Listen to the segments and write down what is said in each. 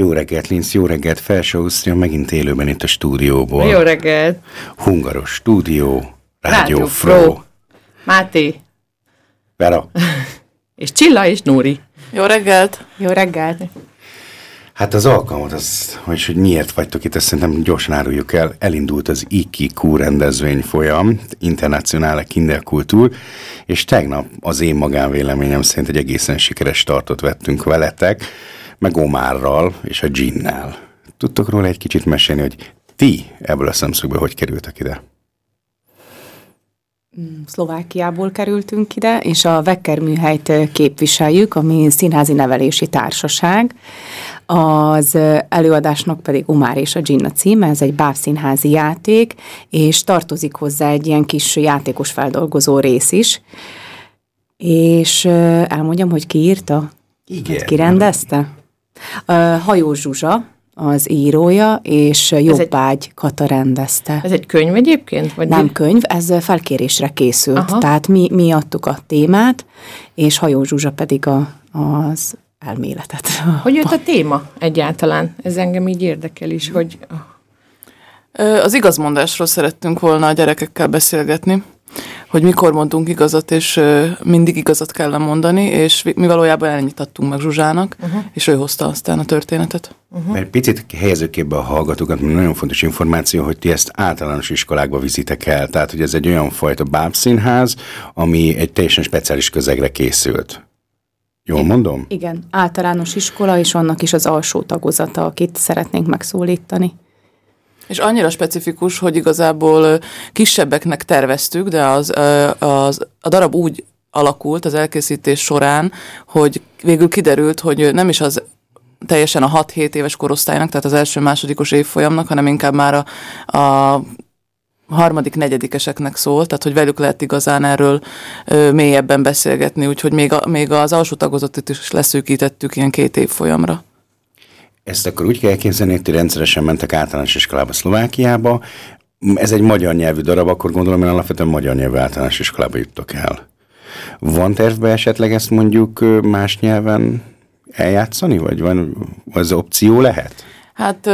Jó reggelt, Linz, jó reggelt, Felső Ausztria, megint élőben itt a stúdióból. Jó reggelt. Hungaros stúdió, Rádió, Rádió Fro. Fro. Máté. Vera, És Csilla és Nóri. Jó reggelt! Jó reggelt! hát az alkalmat, az, hogy, hogy miért vagytok itt, azt szerintem gyorsan áruljuk el. Elindult az IKIQ rendezvény folyam, Internationale Kinderkultúr, és tegnap az én magánvéleményem szerint egy egészen sikeres startot vettünk veletek, meg Omárral és a Ginnel. Tudtok róla egy kicsit mesélni, hogy ti ebből a szemszögből hogy kerültek ide? Szlovákiából kerültünk ide, és a Vekker műhelyt képviseljük, ami színházi nevelési társaság. Az előadásnak pedig Umár és a Ginna címe, ez egy bábszínházi játék, és tartozik hozzá egy ilyen kis játékos feldolgozó rész is. És elmondjam, hogy ki írta? Igen. Ki rendezte? Hajó Zsuzsa, az írója, és Jobbágy Kata rendezte. Ez egy könyv egyébként? Vagy Nem könyv, ez felkérésre készült. Aha. Tehát mi, mi adtuk a témát, és Hajó Zsuzsa pedig a, az elméletet. Hogy jött a téma egyáltalán? Ez engem így érdekel is, hogy Az igazmondásról szerettünk volna a gyerekekkel beszélgetni, hogy mikor mondunk igazat, és mindig igazat kell mondani, és mi valójában elnyitottunk meg Zsuzsának, uh-huh. és ő hozta aztán a történetet. Uh-huh. Mert picit helyezők képbe a hallgatókat, mert nagyon fontos információ, hogy ti ezt általános iskolákba vizitek el. Tehát, hogy ez egy olyan fajta bábszínház, ami egy teljesen speciális közegre készült. Jól mondom? Igen, általános iskola, és annak is az alsó tagozata, akit szeretnénk megszólítani. És annyira specifikus, hogy igazából kisebbeknek terveztük, de az, az, a darab úgy alakult az elkészítés során, hogy végül kiderült, hogy nem is az teljesen a 6-7 éves korosztálynak, tehát az első-másodikos évfolyamnak, hanem inkább már a, a harmadik, negyedikeseknek szól, tehát hogy velük lehet igazán erről ö, mélyebben beszélgetni, úgyhogy még, a, még az alsó tagozatot is leszűkítettük ilyen két évfolyamra. Ezt akkor úgy kell elképzelni, hogy rendszeresen mentek általános iskolába Szlovákiába. Ez egy magyar nyelvű darab, akkor gondolom, hogy alapvetően magyar nyelvű általános iskolába juttok el. Van tervbe esetleg ezt mondjuk más nyelven eljátszani, vagy van, az opció lehet? Hát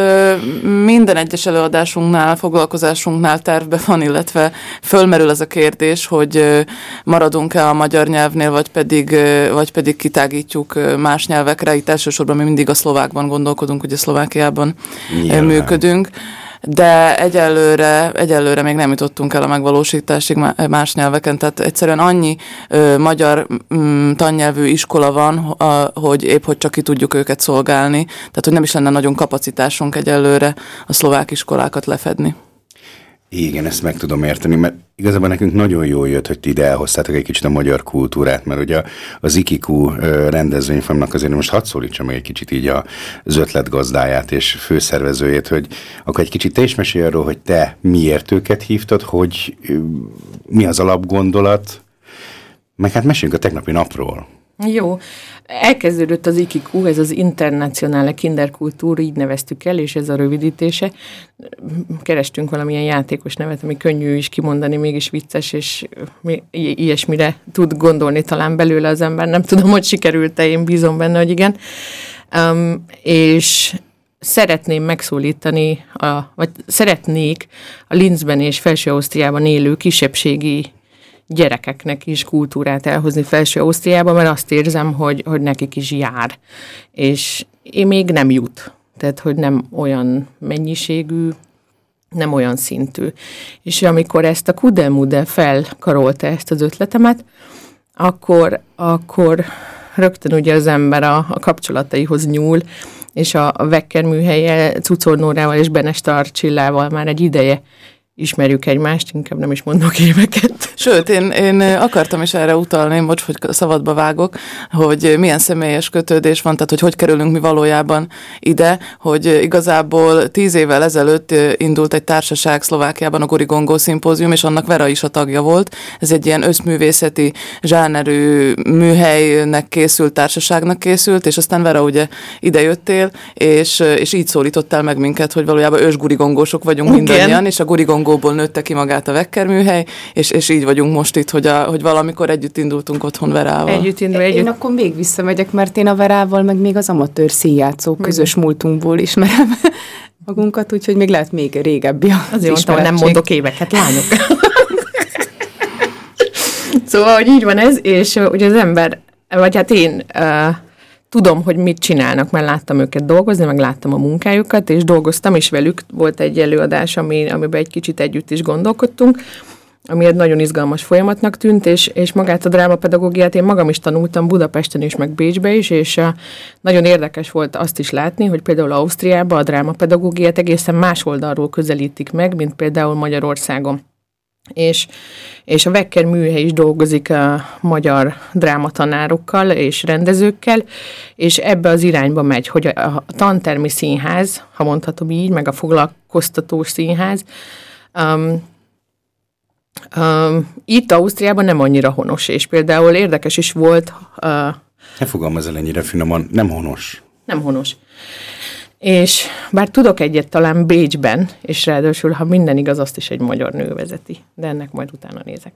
minden egyes előadásunknál, foglalkozásunknál tervbe van, illetve fölmerül ez a kérdés, hogy maradunk-e a magyar nyelvnél, vagy pedig, vagy pedig kitágítjuk más nyelvekre. Itt elsősorban mi mindig a szlovákban gondolkodunk, ugye Szlovákiában Nyilván. működünk. De egyelőre, egyelőre még nem jutottunk el a megvalósításig má- más nyelveken, tehát egyszerűen annyi ö, magyar mm, tannyelvű iskola van, a, hogy épp hogy csak ki tudjuk őket szolgálni, tehát hogy nem is lenne nagyon kapacitásunk egyelőre a szlovák iskolákat lefedni. Igen, ezt meg tudom érteni, mert igazából nekünk nagyon jól jött, hogy ti ide elhoztátok egy kicsit a magyar kultúrát, mert ugye az IKIKU ö, rendezvényfamnak azért most hadd szólítsam meg egy kicsit így az ötletgazdáját és főszervezőjét, hogy akkor egy kicsit te is mesélj arról, hogy te miért őket hívtad, hogy mi az alapgondolat, meg hát meséljünk a tegnapi napról. Jó. Elkezdődött az IKIQ, ez az Internationale Kinderkultúr, így neveztük el, és ez a rövidítése. Kerestünk valamilyen játékos nevet, ami könnyű is kimondani, mégis vicces, és mi- i- ilyesmire tud gondolni talán belőle az ember. Nem tudom, hogy sikerült-e, én bízom benne, hogy igen. Um, és szeretném megszólítani, a, vagy szeretnék a Linzben és Felső-Ausztriában élő kisebbségi gyerekeknek is kultúrát elhozni Felső Ausztriába, mert azt érzem, hogy, hogy nekik is jár. És én még nem jut. Tehát, hogy nem olyan mennyiségű, nem olyan szintű. És amikor ezt a Kudelmude felkarolta ezt az ötletemet, akkor, akkor rögtön ugye az ember a, a kapcsolataihoz nyúl, és a, a Vekker műhelye Cucornórával és Benestar Csillával már egy ideje ismerjük egymást, inkább nem is mondok éveket. Sőt, én, én akartam is erre utalni, bocs, hogy szabadba vágok, hogy milyen személyes kötődés van, tehát hogy hogy kerülünk mi valójában ide, hogy igazából tíz évvel ezelőtt indult egy társaság Szlovákiában, a Gorigongó szimpózium, és annak Vera is a tagja volt. Ez egy ilyen összművészeti, zsánerű műhelynek készült, társaságnak készült, és aztán Vera ugye idejöttél, és, és így szólítottál meg minket, hogy valójában ős gurigongósok vagyunk Igen. mindannyian, és a gurigongó tangóból nőtte ki magát a Vekker műhely, és, és így vagyunk most itt, hogy, a, hogy valamikor együtt indultunk otthon Verával. Együtt indul, együtt. Én akkor még visszamegyek, mert én a Verával, meg még az amatőr színjátszó közös múltunkból ismerem magunkat, úgyhogy még lehet még régebbi az Azért mondtam, nem mondok éveket, lányok. szóval, hogy így van ez, és ugye az ember, vagy hát én uh, tudom, hogy mit csinálnak, mert láttam őket dolgozni, meg láttam a munkájukat, és dolgoztam is velük. Volt egy előadás, ami, amiben egy kicsit együtt is gondolkodtunk, ami egy nagyon izgalmas folyamatnak tűnt, és, és magát a drámapedagógiát én magam is tanultam Budapesten is, meg Bécsbe is, és a, nagyon érdekes volt azt is látni, hogy például Ausztriában a drámapedagógiát egészen más oldalról közelítik meg, mint például Magyarországon. És, és a Wecker műhely is dolgozik a magyar drámatanárokkal és rendezőkkel, és ebbe az irányba megy, hogy a, a tantermi színház, ha mondhatom így, meg a foglalkoztató színház, um, um, itt Ausztriában nem annyira honos, és például érdekes is volt... Uh, ne fogalmaz el ennyire finoman, nem honos. Nem honos. És bár tudok egyet talán Bécsben, és ráadásul, ha minden igaz, azt is egy magyar nő vezeti, de ennek majd utána nézek.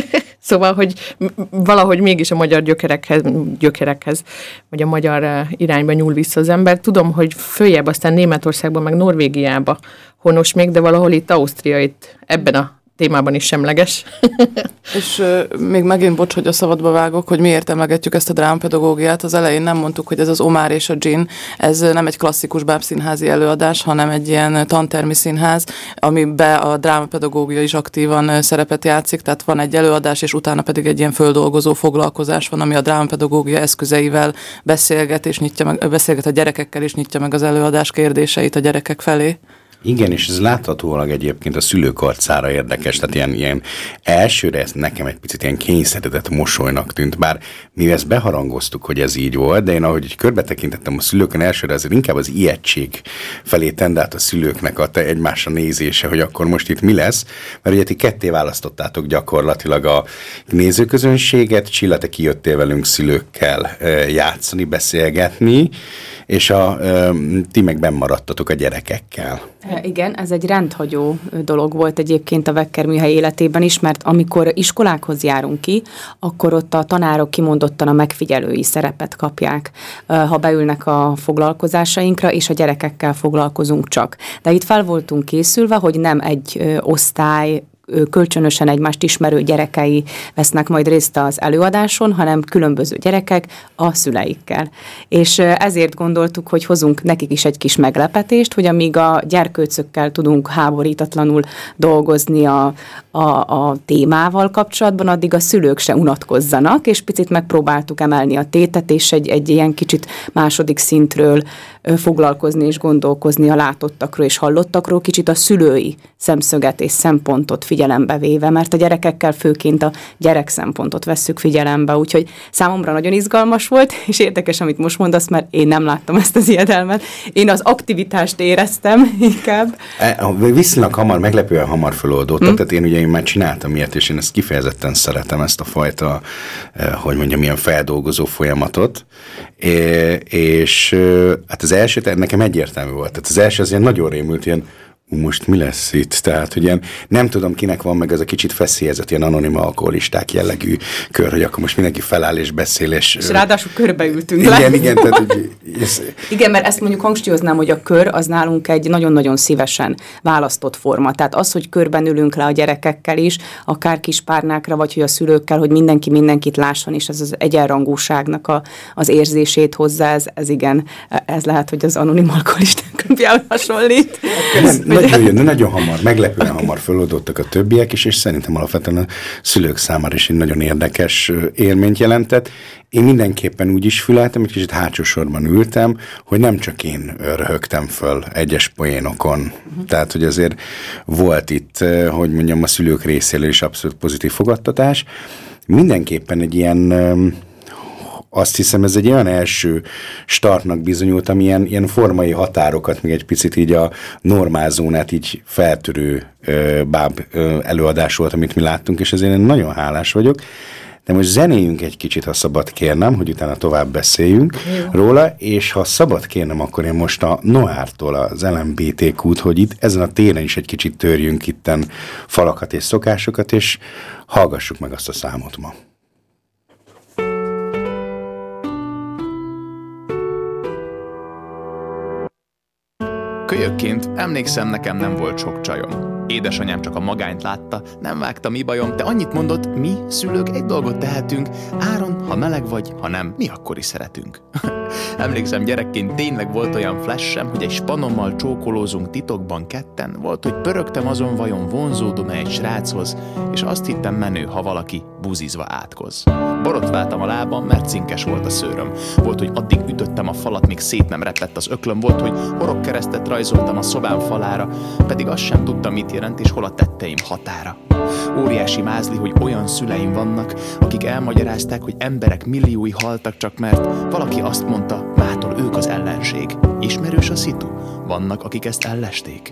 szóval, hogy valahogy mégis a magyar gyökerekhez, gyökerekhez, vagy a magyar irányba nyúl vissza az ember. Tudom, hogy följebb aztán Németországban, meg Norvégiába honos még, de valahol itt Ausztria, itt ebben a témában is semleges. és még megint bocs, hogy a szabadba vágok, hogy miért emlegetjük ezt a drámapedagógiát. Az elején nem mondtuk, hogy ez az Omár és a Gin, ez nem egy klasszikus bábszínházi előadás, hanem egy ilyen tantermi színház, amiben a drámapedagógia is aktívan szerepet játszik, tehát van egy előadás, és utána pedig egy ilyen földolgozó foglalkozás van, ami a drámapedagógia eszközeivel beszélget, és nyitja meg, beszélget a gyerekekkel, és nyitja meg az előadás kérdéseit a gyerekek felé. Igen, és ez láthatólag egyébként a szülők arcára érdekes, tehát ilyen, ilyen elsőre ez nekem egy picit ilyen kényszeredett mosolynak tűnt, bár mi ezt beharangoztuk, hogy ez így volt, de én ahogy körbe tekintettem a szülőkön elsőre, azért inkább az ijegység felé tendált a szülőknek a te egymásra nézése, hogy akkor most itt mi lesz, mert ugye ti ketté választottátok gyakorlatilag a nézőközönséget, Csilla, te kijöttél velünk szülőkkel játszani, beszélgetni, és a, ti meg maradtatok a gyerekekkel. Igen, ez egy rendhagyó dolog volt egyébként a Vekker műhely életében is, mert amikor iskolákhoz járunk ki, akkor ott a tanárok kimondottan a megfigyelői szerepet kapják, ha beülnek a foglalkozásainkra, és a gyerekekkel foglalkozunk csak. De itt fel voltunk készülve, hogy nem egy osztály kölcsönösen egymást ismerő gyerekei vesznek majd részt az előadáson, hanem különböző gyerekek a szüleikkel. És ezért gondoltuk, hogy hozunk nekik is egy kis meglepetést, hogy amíg a gyerkőcökkel tudunk háborítatlanul dolgozni a, a, a témával kapcsolatban, addig a szülők se unatkozzanak, és picit megpróbáltuk emelni a tétet, és egy, egy ilyen kicsit második szintről foglalkozni és gondolkozni a látottakról és hallottakról, kicsit a szülői szemszöget és szempontot figyelembe véve, mert a gyerekekkel főként a gyerek szempontot vesszük figyelembe, úgyhogy számomra nagyon izgalmas volt, és érdekes, amit most mondasz, mert én nem láttam ezt az ijedelmet. Én az aktivitást éreztem inkább. E, viszonylag hamar, meglepően hamar föloldódott, hmm. tehát én ugye én már csináltam ilyet, és én ezt kifejezetten szeretem, ezt a fajta, e, hogy mondjam, ilyen feldolgozó folyamatot, és hát az első, nekem egyértelmű volt, tehát az első az ilyen nagyon rémült, ilyen most mi lesz itt? Tehát, hogy ilyen, nem tudom, kinek van meg ez a kicsit feszélyezett, ilyen anonima alkoholisták jellegű kör, hogy akkor most mindenki feláll és beszél, és... És ráadásul körbeültünk igen, le. Igen, tehát, hogy, ez... igen, mert ezt mondjuk hangsúlyoznám, hogy a kör az nálunk egy nagyon-nagyon szívesen választott forma. Tehát az, hogy körben ülünk le a gyerekekkel is, akár kis párnákra, vagy hogy a szülőkkel, hogy mindenki mindenkit lásson, és ez az egyenrangúságnak a, az érzését hozzá, ez, ez igen, ez lehet, hogy az anonim alkoholisták hasonlít. Nem, nagyon, nagyon hamar, meglepően okay. hamar föloldottak a többiek is, és szerintem alapvetően a szülők számára is egy nagyon érdekes élményt jelentett. Én mindenképpen úgy is füleltem, egy kicsit hátsó sorban ültem, hogy nem csak én röhögtem föl egyes poénokon. Uh-huh. Tehát, hogy azért volt itt, hogy mondjam, a szülők részéről is abszolút pozitív fogadtatás. Mindenképpen egy ilyen azt hiszem ez egy olyan első startnak bizonyult, ami ilyen, ilyen formai határokat, még egy picit így a normálzónát így feltörő ö, báb ö, előadás volt, amit mi láttunk, és ezért én nagyon hálás vagyok. de most zenéjünk egy kicsit, ha szabad kérnem, hogy utána tovább beszéljünk Jó. róla, és ha szabad kérnem, akkor én most a Noártól az LMBTQ-t, hogy itt ezen a téren is egy kicsit törjünk itten falakat és szokásokat, és hallgassuk meg azt a számot ma. Kölyökként emlékszem, nekem nem volt sok csajom. Édesanyám csak a magányt látta, nem vágta mi bajom, de annyit mondott, mi, szülők, egy dolgot tehetünk, áron, ha meleg vagy, ha nem, mi akkor is szeretünk. Emlékszem, gyerekként tényleg volt olyan flashem, hogy egy spanommal csókolózunk titokban ketten, volt, hogy pörögtem azon vajon vonzódom-e egy sráchoz, és azt hittem menő, ha valaki buzizva átkoz. Borotváltam a lábam, mert cinkes volt a szőröm. Volt, hogy addig ütöttem a falat, míg szét nem repett az öklöm. Volt, hogy keresztet rajzoltam a szobám falára, pedig azt sem tudtam, mit jelent és hol a tetteim határa. Óriási mázli, hogy olyan szüleim vannak, akik elmagyarázták, hogy emberek milliói haltak csak mert valaki azt mondta, mától ők az ellenség. Ismerős a szitu? Vannak, akik ezt ellesték.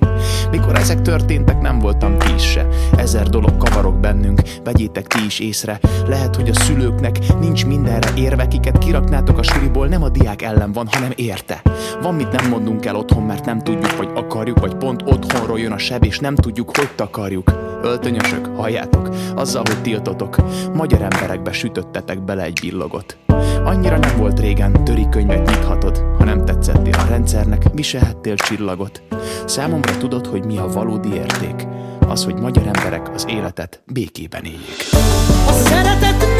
Mikor ezek történtek, nem voltam is se. Ezer dolog kavarok bennünk, vegyétek ti is észre. Lehet, hogy a szülőknek nincs mindenre érve, kiket kiraknátok a suliból, nem a diák ellen van, hanem érte. Van mit nem mondunk el otthon, mert nem tudjuk, vagy akarjuk, vagy pont otthonról jön a seb, és nem tudjuk, hogy takarjuk. Öltönyösök, halljátok, azzal, hogy tiltotok, magyar emberekbe sütöttetek bele egy billogot. Annyira nem volt régen, töri könyvet nyithatod, ha nem tetszettél a rendszernek, viselhettél csillagot. Számomra tudod, hogy mi a valódi érték, az, hogy magyar emberek az életet békében éljék. A szeretet nem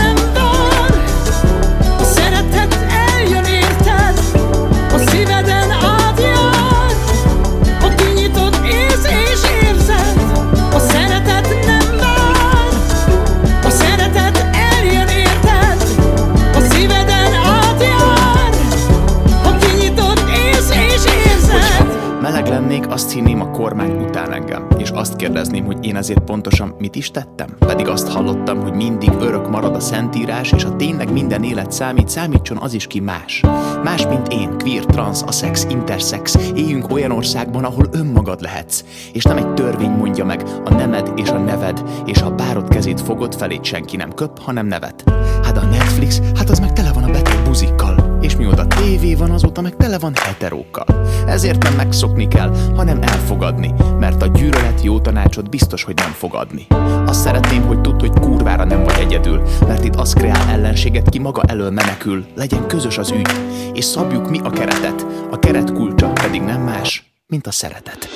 Meleg lennék, azt hinném a kormány után engem, és azt kérdezném, hogy én ezért pontosan mit is tettem. Pedig azt hallottam, hogy mindig örök marad a szentírás, és ha tényleg minden élet számít, számítson az is ki más. Más, mint én, queer, trans, a szex, intersex. Éljünk olyan országban, ahol önmagad lehetsz. És nem egy törvény mondja meg a nemed és a neved, és ha párod kezét fogod, felét senki nem köp, hanem nevet. Hát a Netflix, hát az meg tele van a beteg buzikkal. És mióta tévé van, azóta meg tele van heterókkal. Ezért nem megszokni kell, hanem elfogadni, mert a gyűlölet jó tanácsot biztos, hogy nem fogadni. Azt szeretném, hogy tudd, hogy kurvára nem vagy egyedül, mert itt az kreál ellenséget, ki maga elől menekül. Legyen közös az ügy, és szabjuk mi a keretet, a keret kulcsa pedig nem más, mint a szeretet.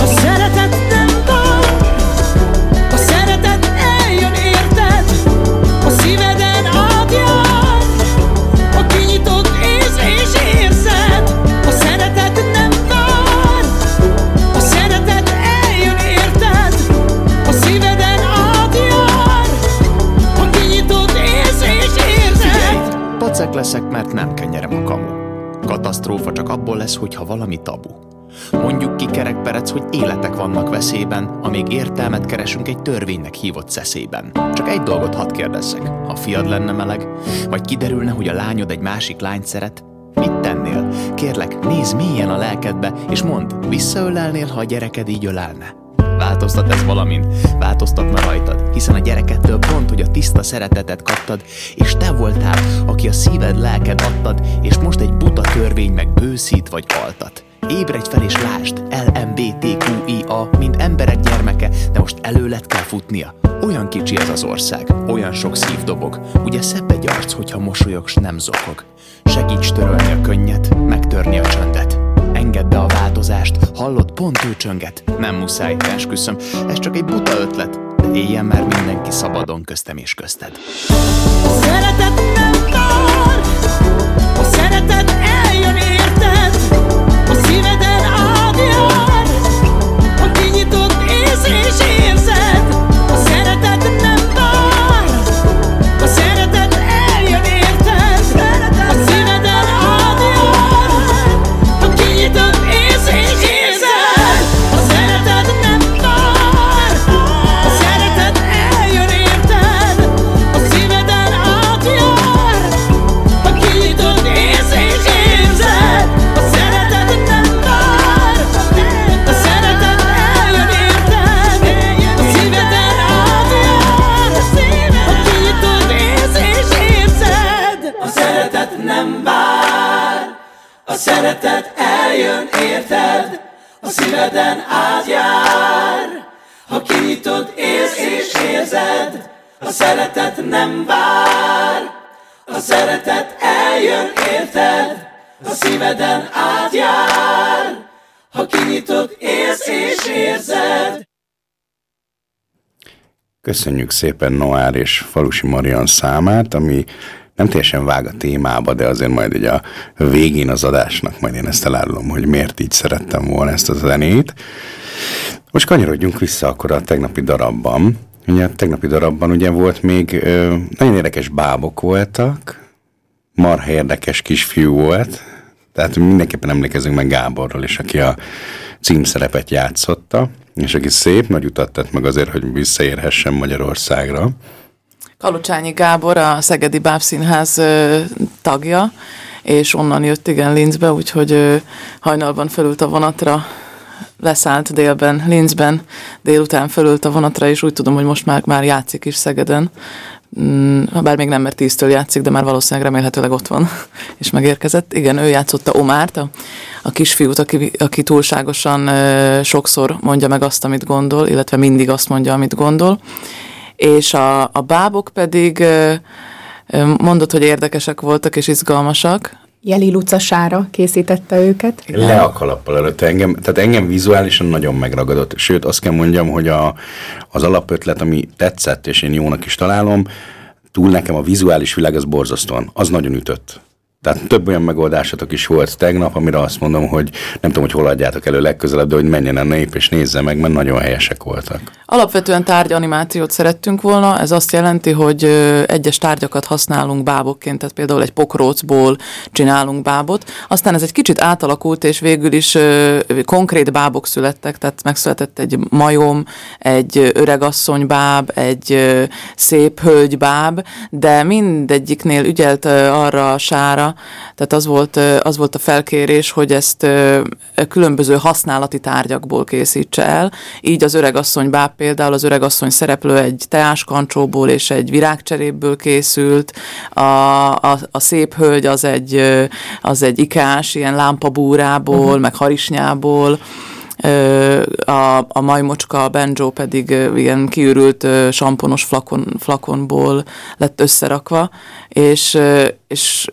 A szeretet nem vár, a szeretet eljön érted, a szíveden Pacek leszek, mert nem kenyerem a kamu. Katasztrófa csak abból lesz, hogyha valami tabu. Mondjuk ki kerekperec, hogy életek vannak veszélyben, amíg értelmet keresünk egy törvénynek hívott szeszében. Csak egy dolgot hadd kérdezzek, ha fiad lenne meleg, vagy kiderülne, hogy a lányod egy másik lányt szeret, mit tennél? Kérlek, nézz mélyen a lelkedbe, és mondd, visszaölelnél, ha a gyereked így ölelne? Változtat ez valamin, változtatna rajtad, hiszen a gyerekettől pont, hogy a tiszta szeretetet kaptad, és te voltál, aki a szíved, lelked adtad, és most egy buta törvény meg bőszít vagy altat. Ébredj fel és lásd, LMBTQIA, mint emberek gyermeke, de most előlet kell futnia. Olyan kicsi ez az ország, olyan sok szív dobog, ugye szebb egy arc, hogyha mosolyog, s nem zokog. Segíts törölni a könnyet, megtörni a csöndet. Engedd be a változást, hallod, pont ő csönget. Nem muszáj, esküszöm, ez csak egy buta ötlet, de éljen már mindenki szabadon köztem és közted. A szeretet nem vár, a szeretet eljön eljön érted, a szíveden átjár. Ha kinyitod, érsz és érzed, a szeretet nem vár. A szeretet eljön érted, a szíveden átjár. Ha kinyitod, érsz és érzed, Köszönjük szépen Noár és Falusi Marian számát, ami nem teljesen vág a témába, de azért majd ugye a végén az adásnak majd én ezt elárulom, hogy miért így szerettem volna ezt a zenét. Most kanyarodjunk vissza akkor a tegnapi darabban. Ugye a tegnapi darabban ugye volt még ö, nagyon érdekes bábok voltak, marha érdekes kisfiú volt, tehát mindenképpen emlékezünk meg Gáborról is, aki a címszerepet játszotta, és aki szép nagy utat tett meg azért, hogy visszaérhessen Magyarországra. Kalocsányi Gábor, a Szegedi Bábszínház tagja, és onnan jött igen Linzbe, úgyhogy hajnalban fölült a vonatra, leszállt délben, Linzben, délután fölült a vonatra, és úgy tudom, hogy most már, már játszik is Szegeden. Mm, bár még nem, mert tíztől játszik, de már valószínűleg remélhetőleg ott van, és megérkezett. Igen, ő játszotta Omárt, a, a kisfiút, aki, aki túlságosan ö, sokszor mondja meg azt, amit gondol, illetve mindig azt mondja, amit gondol. És a, a bábok pedig mondott, hogy érdekesek voltak és izgalmasak, Jeli Luca Sára készítette őket. Le a kalappal előtt engem, tehát engem vizuálisan nagyon megragadott. Sőt, azt kell mondjam, hogy a, az alapötlet, ami tetszett, és én jónak is találom, túl nekem a vizuális világ az borzasztóan, az nagyon ütött. Tehát több olyan megoldásatok is volt tegnap, amire azt mondom, hogy nem tudom, hogy hol adjátok elő legközelebb, de hogy menjen a nép és nézze meg, mert nagyon helyesek voltak. Alapvetően tárgyanimációt szerettünk volna, ez azt jelenti, hogy egyes tárgyakat használunk bábokként, tehát például egy pokrócból csinálunk bábot, aztán ez egy kicsit átalakult, és végül is konkrét bábok születtek, tehát megszületett egy majom, egy öregasszony báb, egy szép hölgy báb, de mindegyiknél ügyelt arra a sára, tehát az volt, az volt a felkérés, hogy ezt ö, különböző használati tárgyakból készítse el, így az öregasszony báb például az öregasszony szereplő egy teáskancsóból és egy virágcseréből készült, a, a, a szép hölgy az egy, az egy ikás, ilyen lámpabúrából, uh-huh. meg harisnyából, a, a majmocska, a banjo pedig ilyen kiürült samponos flakon, flakonból lett összerakva, és, és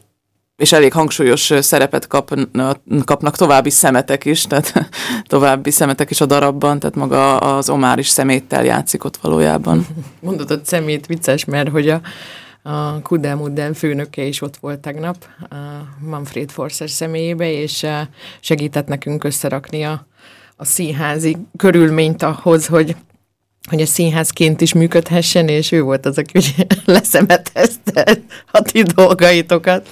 és elég hangsúlyos szerepet kapnak, kapnak további szemetek is, tehát további szemetek is a darabban, tehát maga az Omár is szeméttel játszik ott valójában. Mondod, hogy szemét vicces, mert hogy a, a Kudel Mudden főnöke is ott volt tegnap, a Manfred Forces személyébe, és segített nekünk összerakni a, a színházi körülményt ahhoz, hogy hogy a színházként is működhessen, és ő volt az, aki leszemetezte a ti dolgaitokat.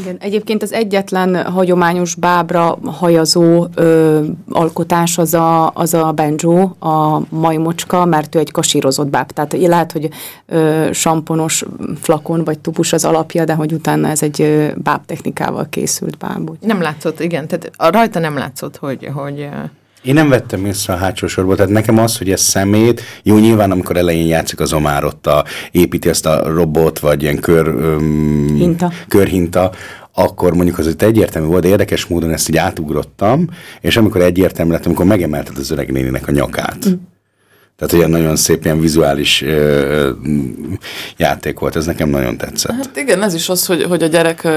Igen, egyébként az egyetlen hagyományos bábra hajazó ö, alkotás az a, az a banjo, a majmocska, mert ő egy kasírozott báb. Tehát lehet, hogy ö, samponos flakon vagy tubus az alapja, de hogy utána ez egy ö, báb technikával készült báb. Nem látszott, igen, tehát a rajta nem látszott, hogy, hogy Én nem vettem észre a hátsó sorból, tehát nekem az, hogy ez szemét, jó nyilván amikor elején játszik az Omár ott a, építi ezt a robot, vagy ilyen kör, öm, Hinta. körhinta, akkor mondjuk az itt egyértelmű volt, de érdekes módon ezt így átugrottam, és amikor egyértelmű lett, amikor megemelted az öreg néninek a nyakát. Mm. Tehát olyan nagyon szép, ilyen vizuális ö, játék volt, ez nekem nagyon tetszett. Hát igen, ez is az, hogy, hogy a gyerek,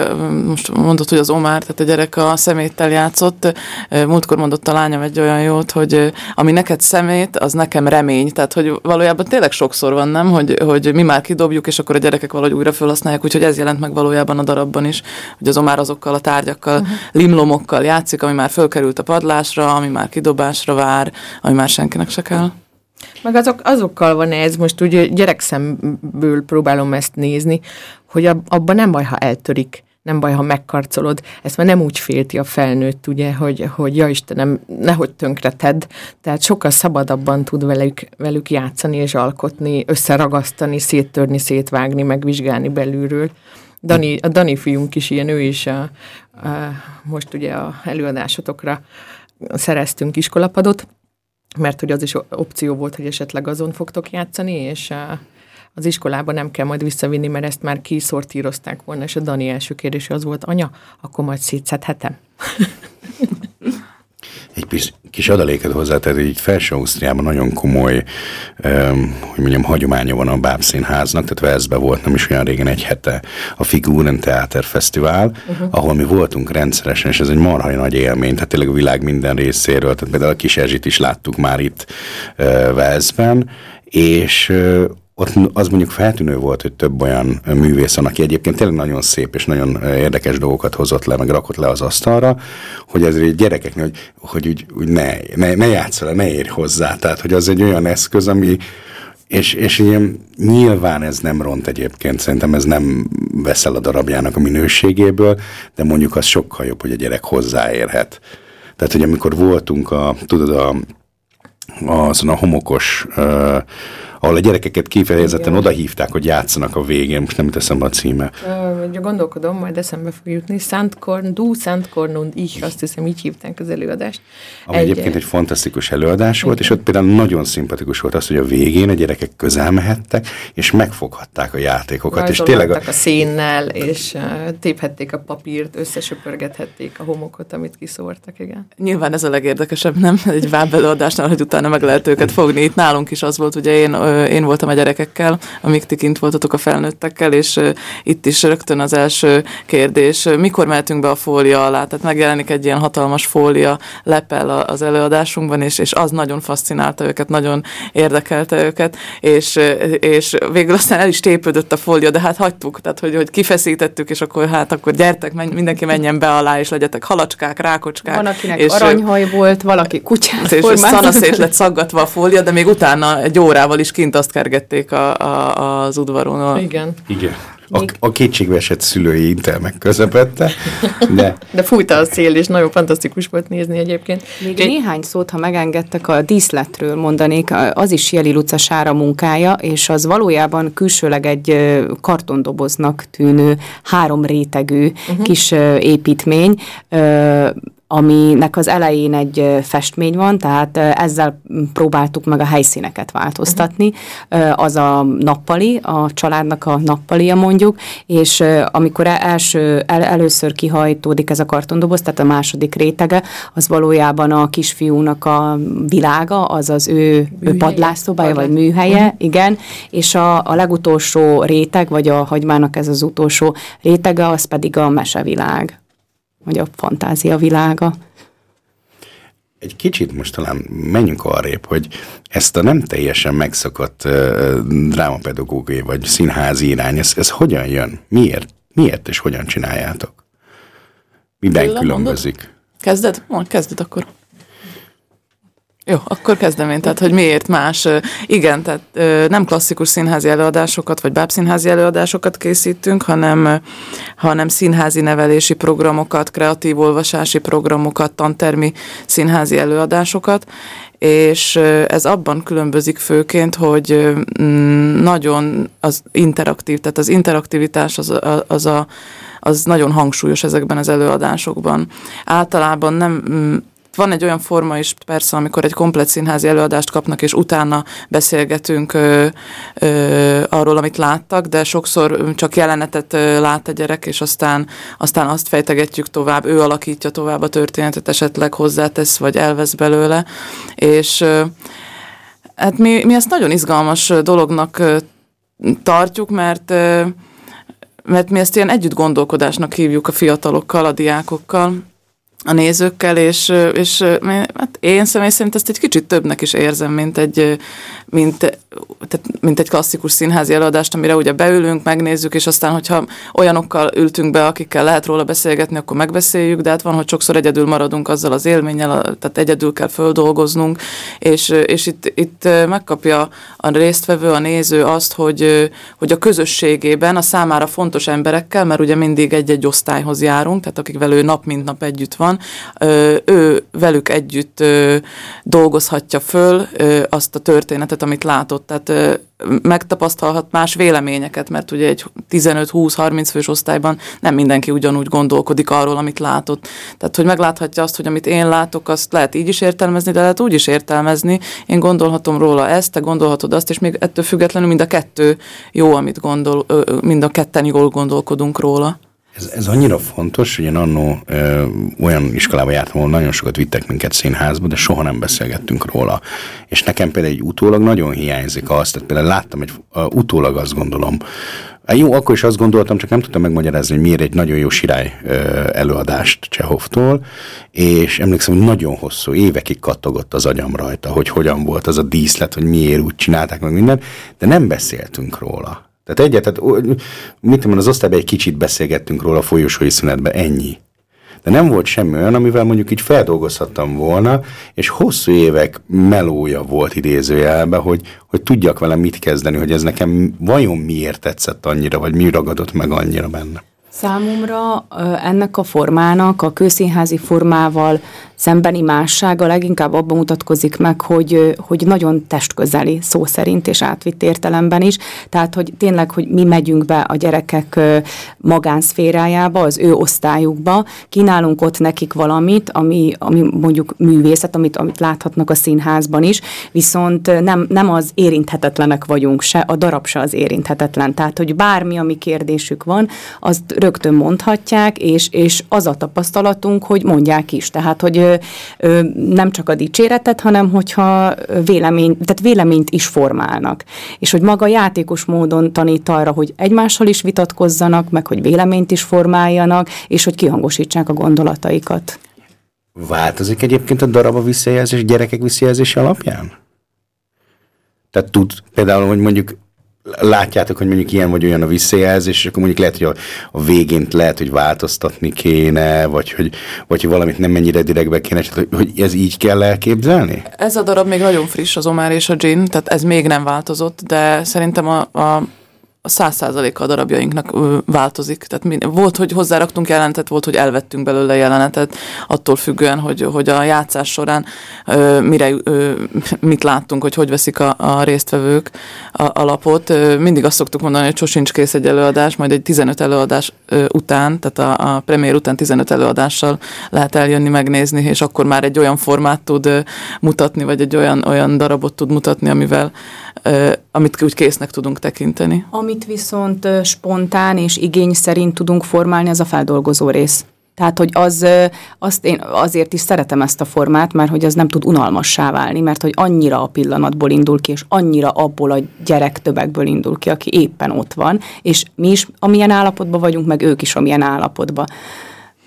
most mondott, hogy az Omár, tehát a gyerek a szeméttel játszott. Múltkor mondott a lányom egy olyan jót, hogy ami neked szemét, az nekem remény. Tehát, hogy valójában tényleg sokszor van, nem? Hogy, hogy mi már kidobjuk, és akkor a gyerekek valahogy újra felhasználják, úgyhogy ez jelent meg valójában a darabban is, hogy az Omár azokkal a tárgyakkal, uh-huh. limlomokkal játszik, ami már fölkerült a padlásra, ami már kidobásra vár, ami már senkinek se kell. Meg azok, azokkal van ez, most úgy gyerekszemből próbálom ezt nézni, hogy ab, abban nem baj, ha eltörik, nem baj, ha megkarcolod. Ezt már nem úgy félti a felnőtt, ugye, hogy, hogy ja Istenem, nehogy tönkreted. Tehát sokkal szabadabban tud velük, velük játszani és alkotni, összeragasztani, széttörni, szétvágni, megvizsgálni belülről. Dani, a Dani fiunk is ilyen, ő is a, a, most ugye a előadásotokra szereztünk iskolapadot, mert hogy az is opció volt, hogy esetleg azon fogtok játszani, és az iskolában nem kell majd visszavinni, mert ezt már kiszortírozták volna, és a Dani első kérdése az volt, anya, akkor majd szétszedhetem. egy kis, kis adaléket hozzátenni, hogy így felső Ausztriában nagyon komoly, um, hogy mondjam, hagyománya van a bábszínháznak, tehát Velszben volt nem is olyan régen egy hete a Figuren Theater Fesztivál, uh-huh. ahol mi voltunk rendszeresen, és ez egy marha nagy élmény, tehát tényleg a világ minden részéről, tehát például a kis Erzsit is láttuk már itt uh, Velszben, és uh, ott az mondjuk feltűnő volt, hogy több olyan művész van, aki egyébként tényleg nagyon szép és nagyon érdekes dolgokat hozott le, meg rakott le az asztalra, hogy ezért gyerekeknek, hogy, hogy úgy, úgy ne, ne, ne játszol, ne érj hozzá. Tehát, hogy az egy olyan eszköz, ami, és, és ilyen, nyilván ez nem ront egyébként, szerintem ez nem veszel a darabjának a minőségéből, de mondjuk az sokkal jobb, hogy a gyerek hozzáérhet. Tehát, hogy amikor voltunk a, tudod, a, azon a homokos uh, ahol a gyerekeket kifejezetten oda hívták, hogy játszanak a végén, most nem teszem a címe. Uh, gondolkodom, majd eszembe fog jutni. Szentkorn, Du Szentkorn und ich, azt hiszem így hívták az előadást. Ami egy, egyébként egy fantasztikus előadás volt, igen. és ott például nagyon szimpatikus volt az, hogy a végén a gyerekek közel mehettek, és megfoghatták a játékokat. És tényleg a... a szénnel, és uh, téphették a papírt, összesöpörgethették a homokot, amit kiszórtak, igen. Nyilván ez a legérdekesebb, nem? Egy vábelőadásnál, hogy utána meg lehet őket fogni. Itt nálunk is az volt, ugye én én voltam a gyerekekkel, amíg ti kint voltatok a felnőttekkel, és itt is rögtön az első kérdés, mikor mehetünk be a fólia alá? Tehát megjelenik egy ilyen hatalmas fólia lepel az előadásunkban, és, és az nagyon fascinálta őket, nagyon érdekelte őket, és, és végül aztán el is tépődött a fólia, de hát hagytuk, tehát hogy, hogy kifeszítettük, és akkor hát akkor gyertek, menj, mindenki menjen be alá, és legyetek halacskák, rákocskák. Van, akinek és, aranyhaj volt, valaki kutyát És, és szanaszét lett szaggatva a fólia, de még utána egy órával is kint azt kergették a, a, az udvaron. A... Igen. Igen. A, a kétségbeesett szülői intelmek közepette, de... De fújta a szél, és nagyon fantasztikus volt nézni egyébként. Még Egy... néhány szót, ha megengedtek, a díszletről mondanék, az is Jeli Luca Sára munkája, és az valójában külsőleg egy kartondoboznak tűnő három rétegű uh-huh. kis építmény, aminek az elején egy festmény van, tehát ezzel próbáltuk meg a helyszíneket változtatni. Az a nappali, a családnak a nappalia mondjuk, és amikor e-, első, el, először kihajtódik ez a kartondoboz, tehát a második rétege, az valójában a kisfiúnak a világa, az az ő, ő padlásszobája, vagy műhelye, uh-huh. igen, és a, a legutolsó réteg, vagy a hagymának ez az utolsó rétege, az pedig a mesevilág vagy a fantázia világa. Egy kicsit most talán menjünk arrébb, hogy ezt a nem teljesen megszokott uh, drámapedagógiai vagy színházi irány, ez, ez hogyan jön? Miért? Miért és hogyan csináljátok? Miben különbözik? Kezded? Mond, kezded akkor. Jó, akkor kezdem én, tehát hogy miért más. Igen, tehát nem klasszikus színházi előadásokat, vagy bábszínházi előadásokat készítünk, hanem, hanem színházi nevelési programokat, kreatív olvasási programokat, tantermi színházi előadásokat, és ez abban különbözik főként, hogy mm, nagyon az interaktív, tehát az interaktivitás az, az, a, az nagyon hangsúlyos ezekben az előadásokban. Általában nem mm, van egy olyan forma is persze, amikor egy komplet színházi előadást kapnak, és utána beszélgetünk ö, ö, arról, amit láttak, de sokszor csak jelenetet ö, lát a gyerek, és aztán, aztán azt fejtegetjük tovább, ő alakítja tovább a történetet, esetleg hozzátesz, vagy elvesz belőle, és ö, hát mi, mi ezt nagyon izgalmas dolognak ö, tartjuk, mert ö, mert mi ezt ilyen együtt gondolkodásnak hívjuk a fiatalokkal, a diákokkal, a nézőkkel, és, és hát én személy szerint ezt egy kicsit többnek is érzem, mint egy, mint, tehát, mint egy klasszikus színházi előadást, amire ugye beülünk, megnézzük, és aztán, hogyha olyanokkal ültünk be, akikkel lehet róla beszélgetni, akkor megbeszéljük, de hát van, hogy sokszor egyedül maradunk azzal az élménnyel, tehát egyedül kell földolgoznunk, és, és itt, itt megkapja a résztvevő, a néző azt, hogy, hogy a közösségében a számára fontos emberekkel, mert ugye mindig egy-egy osztályhoz járunk, tehát akikvel ő nap mint nap együtt van, ő velük együtt dolgozhatja föl azt a történetet, amit látott. Tehát megtapasztalhat más véleményeket, mert ugye egy 15-20-30 fős osztályban nem mindenki ugyanúgy gondolkodik arról, amit látott. Tehát, hogy megláthatja azt, hogy amit én látok, azt lehet így is értelmezni, de lehet úgy is értelmezni. Én gondolhatom róla ezt, te gondolhatod azt, és még ettől függetlenül mind a kettő jó, amit gondol, mind a ketten jól gondolkodunk róla. Ez, ez annyira fontos, hogy én annó ö, olyan iskolába jártam, ahol nagyon sokat vittek minket színházba, de soha nem beszélgettünk róla. És nekem például egy utólag nagyon hiányzik azt, tehát például láttam egy uh, utólag azt gondolom, jó, akkor is azt gondoltam, csak nem tudtam megmagyarázni, hogy miért egy nagyon jó sirály előadást Csehovtól, és emlékszem, hogy nagyon hosszú, évekig kattogott az agyam rajta, hogy hogyan volt az a díszlet, hogy miért úgy csinálták meg mindent, de nem beszéltünk róla. Tehát egyet, tehát, mit tudom, az osztályban egy kicsit beszélgettünk róla a folyosói szünetben, ennyi. De nem volt semmi olyan, amivel mondjuk így feldolgozhattam volna, és hosszú évek melója volt idézőjelben, hogy, hogy tudjak vele mit kezdeni, hogy ez nekem vajon miért tetszett annyira, vagy mi ragadott meg annyira benne. Számomra ennek a formának a kőszínházi formával szembeni mássága leginkább abban mutatkozik meg, hogy, hogy nagyon testközeli szó szerint és átvitt értelemben is. Tehát, hogy tényleg, hogy mi megyünk be a gyerekek magánszférájába, az ő osztályukba, kínálunk ott nekik valamit, ami, ami mondjuk művészet, amit, amit láthatnak a színházban is, viszont nem, nem az érinthetetlenek vagyunk se, a darab se az érinthetetlen. Tehát, hogy bármi, ami kérdésük van, azt rögtön mondhatják, és, és az a tapasztalatunk, hogy mondják is. Tehát, hogy nem csak a dicséretet, hanem hogyha vélemény, tehát véleményt is formálnak. És hogy maga játékos módon tanít arra, hogy egymással is vitatkozzanak, meg hogy véleményt is formáljanak, és hogy kihangosítsák a gondolataikat. Változik egyébként a darab a visszajelzés gyerekek visszajelzése alapján? Tehát tud például, hogy mondjuk látjátok, hogy mondjuk ilyen vagy olyan a visszajelzés, és akkor mondjuk lehet, hogy a, a végén lehet, hogy változtatni kéne, vagy hogy, vagy hogy valamit nem mennyire direktbe kéne, hogy, hogy ez így kell elképzelni? Ez a darab még nagyon friss, az Omar és a Gin, tehát ez még nem változott, de szerintem a, a a száz százaléka a darabjainknak változik. Tehát volt, hogy hozzáraktunk jelenetet, volt, hogy elvettünk belőle jelenetet, attól függően, hogy, hogy a játszás során mire, mit láttunk, hogy hogy veszik a, a résztvevők a, a lapot. Ö, mindig azt szoktuk mondani, hogy sosincs kész egy előadás, majd egy 15 előadás után, tehát a, a premier után 15 előadással lehet eljönni, megnézni, és akkor már egy olyan formát tud mutatni, vagy egy olyan, olyan darabot tud mutatni, amivel amit úgy késznek tudunk tekinteni. Amit viszont spontán és igény szerint tudunk formálni, az a feldolgozó rész. Tehát, hogy az, azt én azért is szeretem ezt a formát, mert hogy az nem tud unalmassá válni, mert hogy annyira a pillanatból indul ki, és annyira abból a gyerek többekből indul ki, aki éppen ott van, és mi is amilyen állapotban vagyunk, meg ők is amilyen állapotban.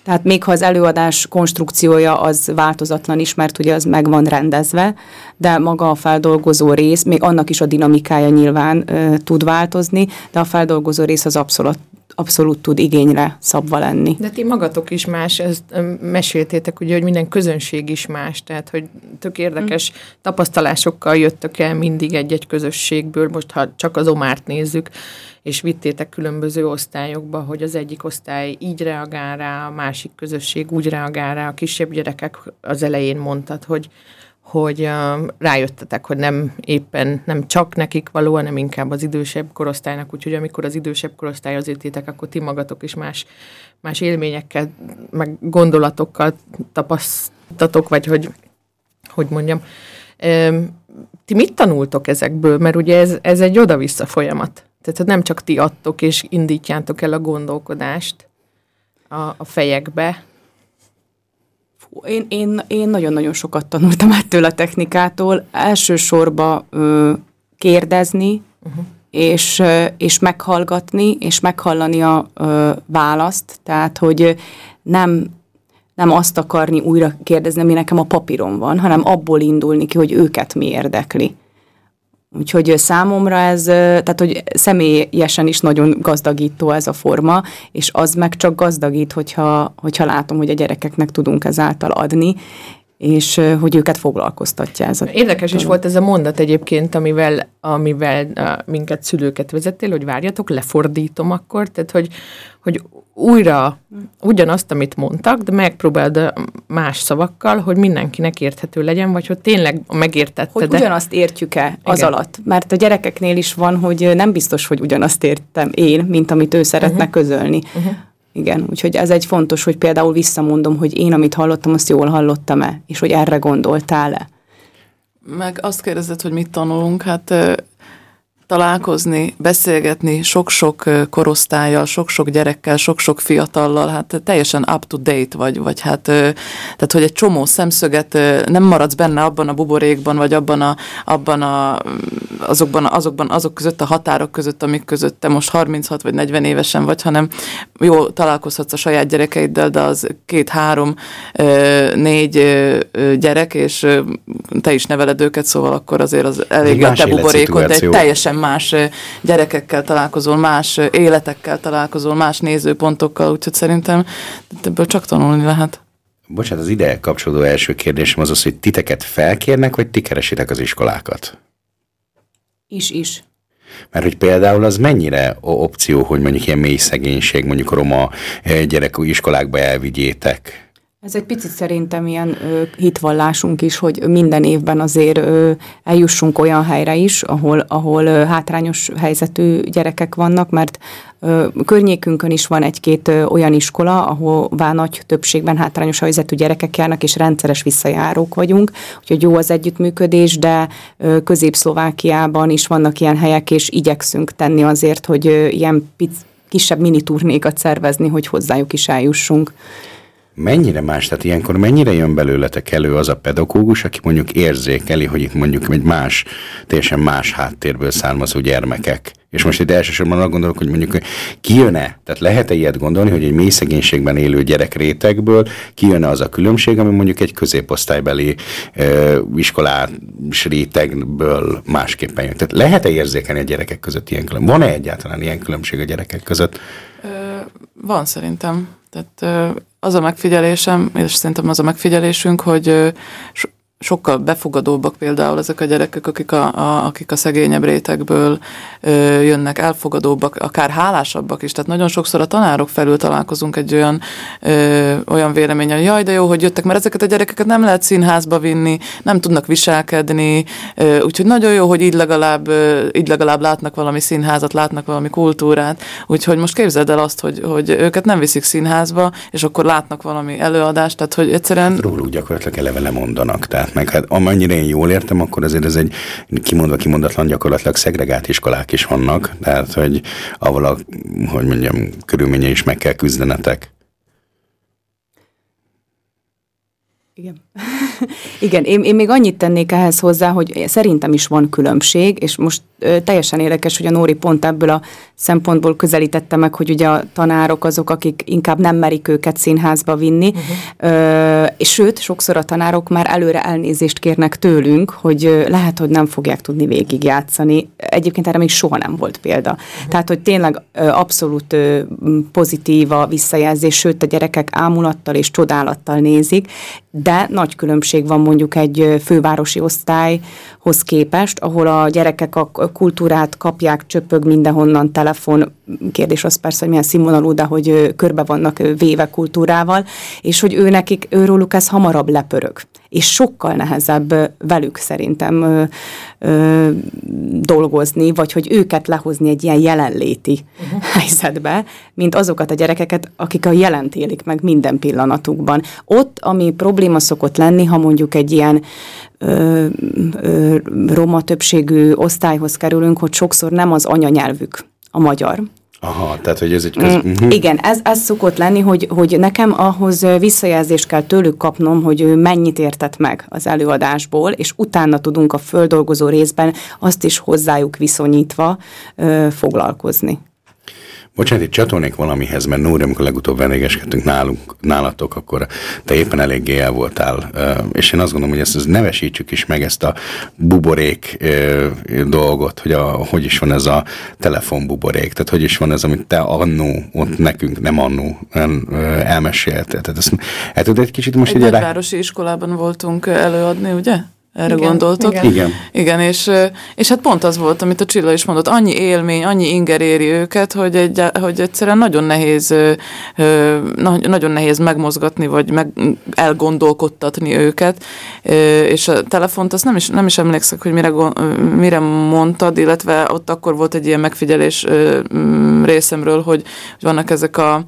Tehát még ha az előadás konstrukciója az változatlan is, mert ugye az meg van rendezve, de maga a feldolgozó rész, még annak is a dinamikája nyilván ö, tud változni, de a feldolgozó rész az abszolút abszolút tud igényre szabva lenni. De ti magatok is más, ezt meséltétek ugye, hogy minden közönség is más, tehát hogy tök érdekes mm. tapasztalásokkal jöttök el mindig egy-egy közösségből, most ha csak az Omárt nézzük, és vittétek különböző osztályokba, hogy az egyik osztály így reagál rá, a másik közösség úgy reagál rá, a kisebb gyerekek az elején mondtad, hogy hogy uh, rájöttetek, hogy nem éppen nem csak nekik való, hanem inkább az idősebb korosztálynak, úgyhogy amikor az idősebb korosztály az értétek, akkor ti magatok is más, más élményekkel, meg gondolatokkal tapasztatok, vagy hogy, hogy mondjam. Ti mit tanultok ezekből? Mert ugye ez, ez egy oda-vissza folyamat. Tehát nem csak ti adtok és indítjátok el a gondolkodást a, a fejekbe. Én, én, én nagyon-nagyon sokat tanultam ettől a technikától. Elsősorban ö, kérdezni, uh-huh. és, és meghallgatni, és meghallani a ö, választ. Tehát, hogy nem nem azt akarni újra kérdezni, ami nekem a papíron van, hanem abból indulni ki, hogy őket mi érdekli. Úgyhogy számomra ez, tehát hogy személyesen is nagyon gazdagító ez a forma, és az meg csak gazdagít, hogyha, hogyha látom, hogy a gyerekeknek tudunk ezáltal adni, és hogy őket foglalkoztatja ez a Érdekes dolog. is volt ez a mondat egyébként, amivel, amivel minket szülőket vezettél, hogy várjatok, lefordítom akkor, tehát hogy, hogy újra ugyanazt, amit mondtak, de megpróbáld más szavakkal, hogy mindenkinek érthető legyen, vagy hogy tényleg megértette. Hogy de... ugyanazt értjük-e az Igen. alatt? Mert a gyerekeknél is van, hogy nem biztos, hogy ugyanazt értem én, mint amit ő szeretne uh-huh. közölni. Uh-huh. Igen, úgyhogy ez egy fontos, hogy például visszamondom, hogy én, amit hallottam, azt jól hallottam-e, és hogy erre gondoltál-e. Meg azt kérdezed, hogy mit tanulunk, hát találkozni, beszélgetni sok-sok korosztályjal, sok-sok gyerekkel, sok-sok fiatallal, hát teljesen up to date vagy, vagy hát, tehát hogy egy csomó szemszöget nem maradsz benne abban a buborékban, vagy abban a, abban a azokban, azokban, azok között a határok között, amik között te most 36 vagy 40 évesen vagy, hanem jó találkozhatsz a saját gyerekeiddel, de az két-három, négy gyerek, és te is neveled őket, szóval akkor azért az elég a te buborékod, de egy teljesen más gyerekekkel találkozol, más életekkel találkozol, más nézőpontokkal, úgyhogy szerintem ebből csak tanulni lehet. Bocsánat, az ide kapcsolódó első kérdésem az az, hogy titeket felkérnek, vagy ti keresitek az iskolákat? Is, is. Mert hogy például az mennyire opció, hogy mondjuk ilyen mély szegénység, mondjuk roma gyerek iskolákba elvigyétek? Ez egy picit szerintem ilyen ö, hitvallásunk is, hogy minden évben azért ö, eljussunk olyan helyre is, ahol, ahol ö, hátrányos helyzetű gyerekek vannak, mert ö, környékünkön is van egy-két ö, olyan iskola, ahová nagy többségben hátrányos helyzetű gyerekek járnak, és rendszeres visszajárók vagyunk, úgyhogy jó az együttműködés, de ö, Közép-Szlovákiában is vannak ilyen helyek, és igyekszünk tenni azért, hogy ö, ilyen pic, kisebb mini turnékat szervezni, hogy hozzájuk is eljussunk. Mennyire más, tehát ilyenkor mennyire jön belőletek elő az a pedagógus, aki mondjuk érzékeli, hogy itt mondjuk egy más, teljesen más háttérből származó gyermekek. És most itt elsősorban arra gondolok, hogy mondjuk kijön-e, tehát lehet-e ilyet gondolni, hogy egy mély szegénységben élő gyerek rétegből kijön-e az a különbség, ami mondjuk egy középosztálybeli e, iskolás rétegből másképpen jön. Tehát lehet-e érzékelni a gyerekek között ilyen különbség? Van-e egyáltalán ilyen különbség a gyerekek között? Ö, van szerintem. Tehát az a megfigyelésem, és szerintem az a megfigyelésünk, hogy sokkal befogadóbbak például ezek a gyerekek, akik a, a, akik a szegényebb rétegből ö, jönnek, elfogadóbbak, akár hálásabbak is. Tehát nagyon sokszor a tanárok felül találkozunk egy olyan, ö, olyan vélemény, hogy jaj, de jó, hogy jöttek, mert ezeket a gyerekeket nem lehet színházba vinni, nem tudnak viselkedni, ö, úgyhogy nagyon jó, hogy így legalább, ö, így legalább látnak valami színházat, látnak valami kultúrát. Úgyhogy most képzeld el azt, hogy, hogy őket nem viszik színházba, és akkor látnak valami előadást, tehát hogy egyszerűen... Hát róluk gyakorlatilag eleve lemondanak, tehát iskolák, meg hát amennyire én jól értem, akkor azért ez egy kimondva kimondatlan gyakorlatilag szegregált iskolák is vannak, tehát hogy ahol a, hogy mondjam, körülménye is meg kell küzdenetek. Igen. Igen, én, én még annyit tennék ehhez hozzá, hogy szerintem is van különbség, és most ö, teljesen érdekes, hogy a Nóri pont ebből a szempontból közelítette meg, hogy ugye a tanárok azok, akik inkább nem merik őket színházba vinni, uh-huh. ö, és sőt, sokszor a tanárok már előre elnézést kérnek tőlünk, hogy ö, lehet, hogy nem fogják tudni végigjátszani. Egyébként erre még soha nem volt példa. Uh-huh. Tehát, hogy tényleg ö, abszolút ö, pozitív a visszajelzés, sőt, a gyerekek ámulattal és csodálattal nézik, de nagy különbség van mondjuk egy fővárosi osztályhoz képest, ahol a gyerekek a kultúrát kapják, csöpög mindenhonnan telefon, kérdés az persze, hogy milyen színvonalú, de hogy körbe vannak véve kultúrával, és hogy ő nekik, őróluk ez hamarabb lepörög és sokkal nehezebb velük szerintem ö, ö, dolgozni, vagy hogy őket lehozni egy ilyen jelenléti uh-huh. helyzetbe, mint azokat a gyerekeket, akik a jelent élik meg minden pillanatukban. Ott, ami probléma szokott lenni, ha mondjuk egy ilyen ö, ö, roma többségű osztályhoz kerülünk, hogy sokszor nem az anyanyelvük a magyar, Aha, tehát hogy ez egy köz... Mm, uh-huh. Igen, ez, ez szokott lenni, hogy, hogy nekem ahhoz visszajelzést kell tőlük kapnom, hogy ő mennyit értett meg az előadásból, és utána tudunk a földolgozó részben azt is hozzájuk viszonyítva ö, foglalkozni. Bocsánat, itt csatolnék valamihez, mert Nóri, amikor legutóbb vendégeskedtünk nálunk, nálatok, akkor te éppen eléggé el voltál, és én azt gondolom, hogy ezt, ezt nevesítsük is meg, ezt a buborék dolgot, hogy a, hogy is van ez a telefonbuborék, tehát hogy is van ez, amit te annó, ott nekünk, nem annó, elmeséltél. Tehát ezt tudod egy kicsit most egy nagyvárosi rá... iskolában voltunk előadni, ugye? Erre igen, gondoltok? Igen. igen. Igen, és, és hát pont az volt, amit a Csilla is mondott, annyi élmény, annyi inger éri őket, hogy, egy, hogy egyszerűen nagyon nehéz, nagyon nehéz megmozgatni, vagy meg elgondolkodtatni őket, és a telefont azt nem is, nem is emlékszek, hogy mire, mire mondtad, illetve ott akkor volt egy ilyen megfigyelés részemről, hogy, hogy vannak ezek a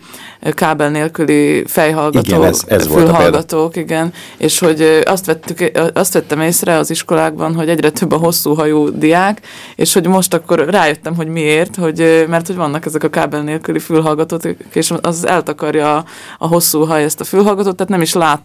kábel nélküli fejhallgatók, igen, ez, ez fülhallgatók, igen, és hogy azt, vettük, azt vettem észre, észre az iskolákban, hogy egyre több a hosszú hajú diák, és hogy most akkor rájöttem, hogy miért, hogy, mert hogy vannak ezek a kábel nélküli fülhallgatók, és az eltakarja a, a hosszú haj ezt a fülhallgatót, tehát nem is lát,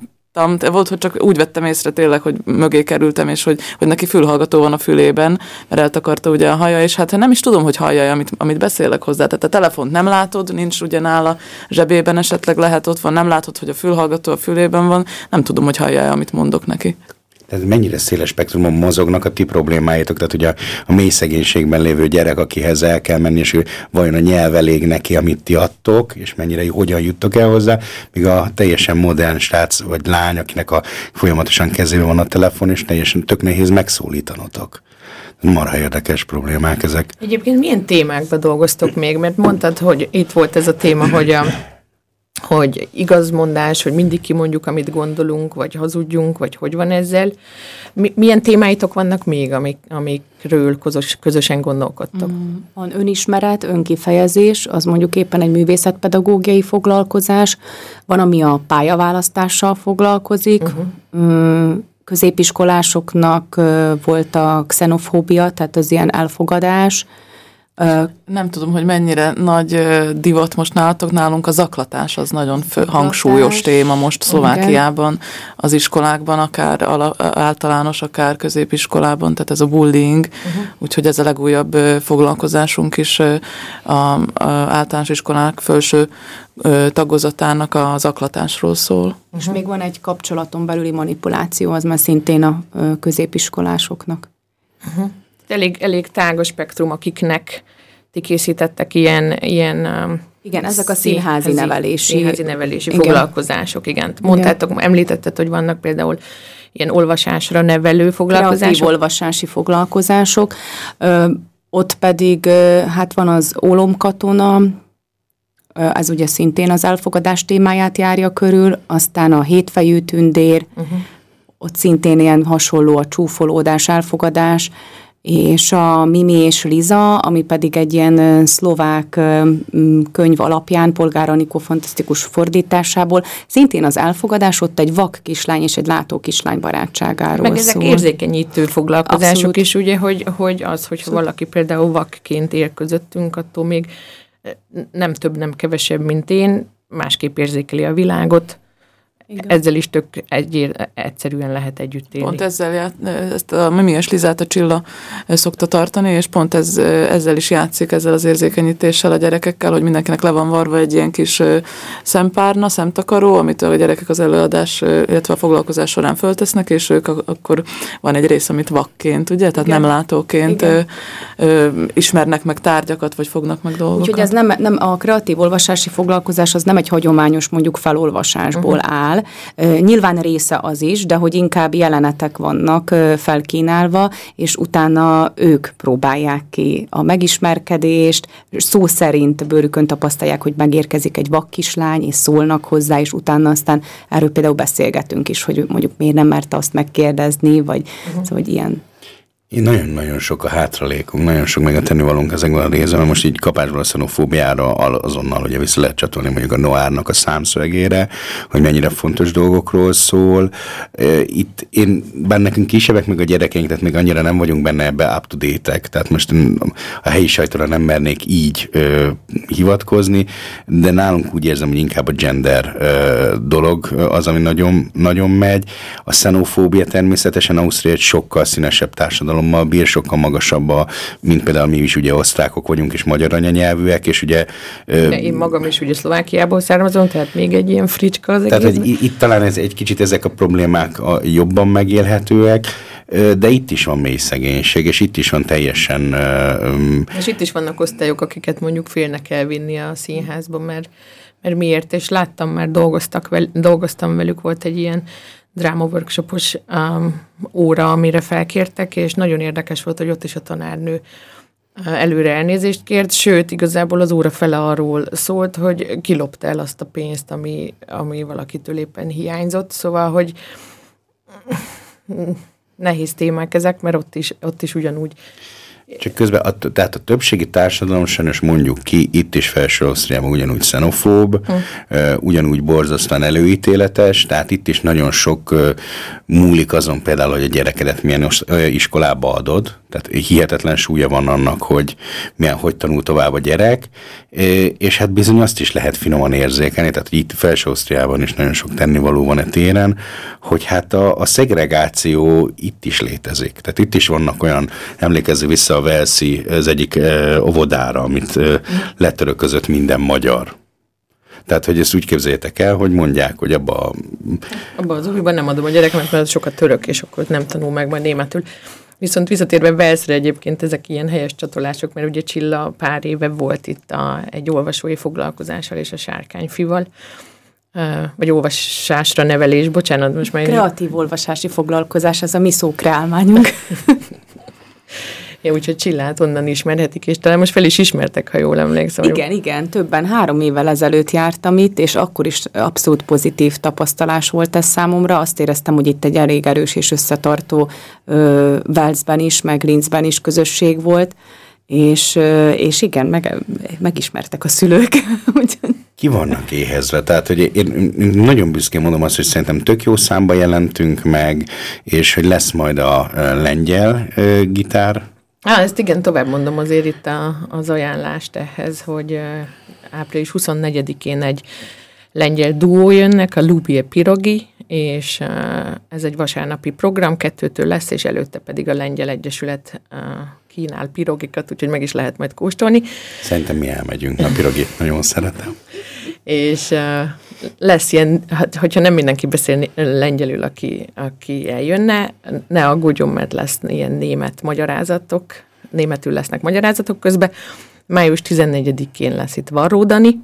de volt, hogy csak úgy vettem észre tényleg, hogy mögé kerültem, és hogy, hogy neki fülhallgató van a fülében, mert eltakarta ugye a haja, és hát nem is tudom, hogy hallja, amit, amit beszélek hozzá. Tehát a telefont nem látod, nincs ugye nála zsebében, esetleg lehet ott van, nem látod, hogy a fülhallgató a fülében van, nem tudom, hogy hallja, amit mondok neki. Tehát mennyire széles spektrumon mozognak a ti problémáitok, tehát ugye a, a mély szegénységben lévő gyerek, akihez el kell menni, és ő vajon a nyelv elég neki, amit ti adtok, és mennyire hogyan juttok el hozzá, míg a teljesen modern srác vagy lány, akinek a folyamatosan kezében van a telefon, és teljesen tök nehéz megszólítanotok. Marha érdekes problémák ezek. Egyébként milyen témákba dolgoztok még? Mert mondtad, hogy itt volt ez a téma, hogy a hogy igazmondás, hogy mindig kimondjuk, amit gondolunk, vagy hazudjunk, vagy hogy van ezzel. Mi, milyen témáitok vannak még, amik, amikről közös, közösen gondolkodtok? Mm, van önismeret, önkifejezés, az mondjuk éppen egy művészetpedagógiai foglalkozás, van, ami a pályaválasztással foglalkozik, uh-huh. középiskolásoknak volt a xenofóbia, tehát az ilyen elfogadás, nem tudom, hogy mennyire nagy divat most nálatok, nálunk a zaklatás az nagyon fő, hangsúlyos téma most Szlovákiában, az iskolákban, akár általános, akár középiskolában, tehát ez a bullying, uh-huh. úgyhogy ez a legújabb foglalkozásunk is a, a általános iskolák felső tagozatának a zaklatásról szól. És uh-huh. még van egy kapcsolaton belüli manipuláció, az már szintén a középiskolásoknak. Uh-huh elég, elég tág a spektrum, akiknek ti készítettek ilyen, ilyen um, igen, ezek a színházi, színházi nevelési, színházi nevelési igen. foglalkozások, igen. Mondtátok, igen. említetted, hogy vannak például ilyen olvasásra nevelő foglalkozások. Kreatív olvasási foglalkozások. Ö, ott pedig, hát van az ólomkatona, ez ugye szintén az elfogadás témáját járja körül, aztán a hétfejű tündér, uh-huh. ott szintén ilyen hasonló a csúfolódás, elfogadás, és a Mimi és Liza, ami pedig egy ilyen szlovák könyv alapján, Polgár Anikó fantasztikus fordításából, szintén az elfogadás ott egy vak kislány és egy látó kislány barátságáról Meg ezek szól. érzékenyítő foglalkozások Abszolút. is, ugye, hogy, hogy az, hogyha Abszolút. valaki például vakként él közöttünk, attól még nem több, nem kevesebb, mint én, másképp érzékeli a világot, igen. Ezzel is tök egyér, egyszerűen lehet együtt élni. Pont ezzel, ezt a Mimiás Lizát a Csilla szokta tartani, és pont ez, ezzel is játszik, ezzel az érzékenyítéssel a gyerekekkel, hogy mindenkinek le van varva egy ilyen kis szempárna, szemtakaró, amit a gyerekek az előadás, illetve a foglalkozás során föltesznek, és ők akkor van egy rész, amit vakként, ugye, tehát Igen. nem látóként ö, ö, ismernek meg tárgyakat, vagy fognak meg dolgokat. Úgyhogy ez nem, nem a kreatív olvasási foglalkozás az nem egy hagyományos mondjuk felolvasásból uh-huh. áll, áll. Nyilván része az is, de hogy inkább jelenetek vannak felkínálva, és utána ők próbálják ki a megismerkedést, szó szerint bőrükön tapasztalják, hogy megérkezik egy vakkislány, és szólnak hozzá, és utána aztán erről például beszélgetünk is, hogy mondjuk miért nem merte azt megkérdezni, vagy uh-huh. szóval, hogy ilyen nagyon-nagyon sok a hátralékunk, nagyon sok meg a tennivalónk ezekben a részben, most így kapásból a xenofóbiára azonnal ugye vissza lehet csatolni mondjuk a Noárnak a számszövegére, hogy mennyire fontos dolgokról szól. Itt én, bár nekünk kisebbek, meg a gyerekeink, tehát még annyira nem vagyunk benne ebbe up to date tehát most a helyi sajtóra nem mernék így ö, hivatkozni, de nálunk úgy érzem, hogy inkább a gender ö, dolog az, ami nagyon, nagyon megy. A xenofóbia természetesen Ausztria egy sokkal színesebb társadalom, társadalommal bír, sokkal magasabb, a, mint például mi is ugye osztrákok vagyunk, és magyar anyanyelvűek, és ugye... De én magam is ugye Szlovákiából származom, tehát még egy ilyen fricska az Tehát. Egy, itt talán ez egy kicsit ezek a problémák a, jobban megélhetőek, de itt is van mély szegénység, és itt is van teljesen... És itt is vannak osztályok, akiket mondjuk félnek elvinni a színházba, mert, mert miért, és láttam már, dolgoztak vel, dolgoztam velük, volt egy ilyen dráma workshopos um, óra, amire felkértek, és nagyon érdekes volt, hogy ott is a tanárnő uh, előre elnézést kért, sőt, igazából az óra fele arról szólt, hogy kilopta el azt a pénzt, ami, ami valakitől éppen hiányzott, szóval, hogy nehéz témák ezek, mert ott is, ott is ugyanúgy Csak közben, a, tehát a többségi társadalom sajnos mondjuk ki, itt is felső Ausztriában ugyanúgy xenofób, hm. ugyanúgy borzasztóan előítéletes, tehát itt is nagyon sok múlik azon például, hogy a gyerekedet milyen iskolába adod, tehát hihetetlen súlya van annak, hogy milyen, hogy tanul tovább a gyerek, és hát bizony azt is lehet finoman érzékelni, tehát itt felső Ausztriában is nagyon sok tennivaló van a téren, hogy hát a, a szegregáció itt is létezik. Tehát itt is vannak olyan, emlékezzük vissza a Velszi, az egyik óvodára, amit letöröközött minden magyar. Tehát, hogy ezt úgy képzeljétek el, hogy mondják, hogy abba a... Abba az újban nem adom a gyereknek, mert sokat török, és akkor nem tanul meg majd németül. Viszont visszatérve Velszre egyébként ezek ilyen helyes csatolások, mert ugye Csilla pár éve volt itt a, egy olvasói foglalkozással és a sárkányfival, vagy olvasásra nevelés, bocsánat, most már... Kreatív olvasási foglalkozás, az a mi szókreálmányunk. Ja, úgyhogy Csillát onnan ismerhetik, és talán most fel is ismertek, ha jól emlékszem. Igen, igen, többen három évvel ezelőtt jártam itt, és akkor is abszolút pozitív tapasztalás volt ez számomra. Azt éreztem, hogy itt egy elég erős és összetartó Velszben is, meg Linzben is közösség volt, és, és igen, meg, megismertek a szülők. Ki vannak éhezve? Tehát, hogy én nagyon büszkén mondom azt, hogy szerintem tök jó számba jelentünk meg, és hogy lesz majd a lengyel gitár Á, ezt igen, tovább mondom azért itt a, az ajánlást ehhez, hogy április 24-én egy lengyel duó jönnek, a Lubie Pirogi, és ez egy vasárnapi program, kettőtől lesz, és előtte pedig a Lengyel Egyesület kínál pirogikat, úgyhogy meg is lehet majd kóstolni. Szerintem mi elmegyünk, a pirogit nagyon szeretem. És lesz ilyen, hát, hogyha nem mindenki beszél lengyelül, aki, aki eljönne, ne aggódjon, mert lesz ilyen német magyarázatok, németül lesznek magyarázatok közben. Május 14-én lesz itt Varródani,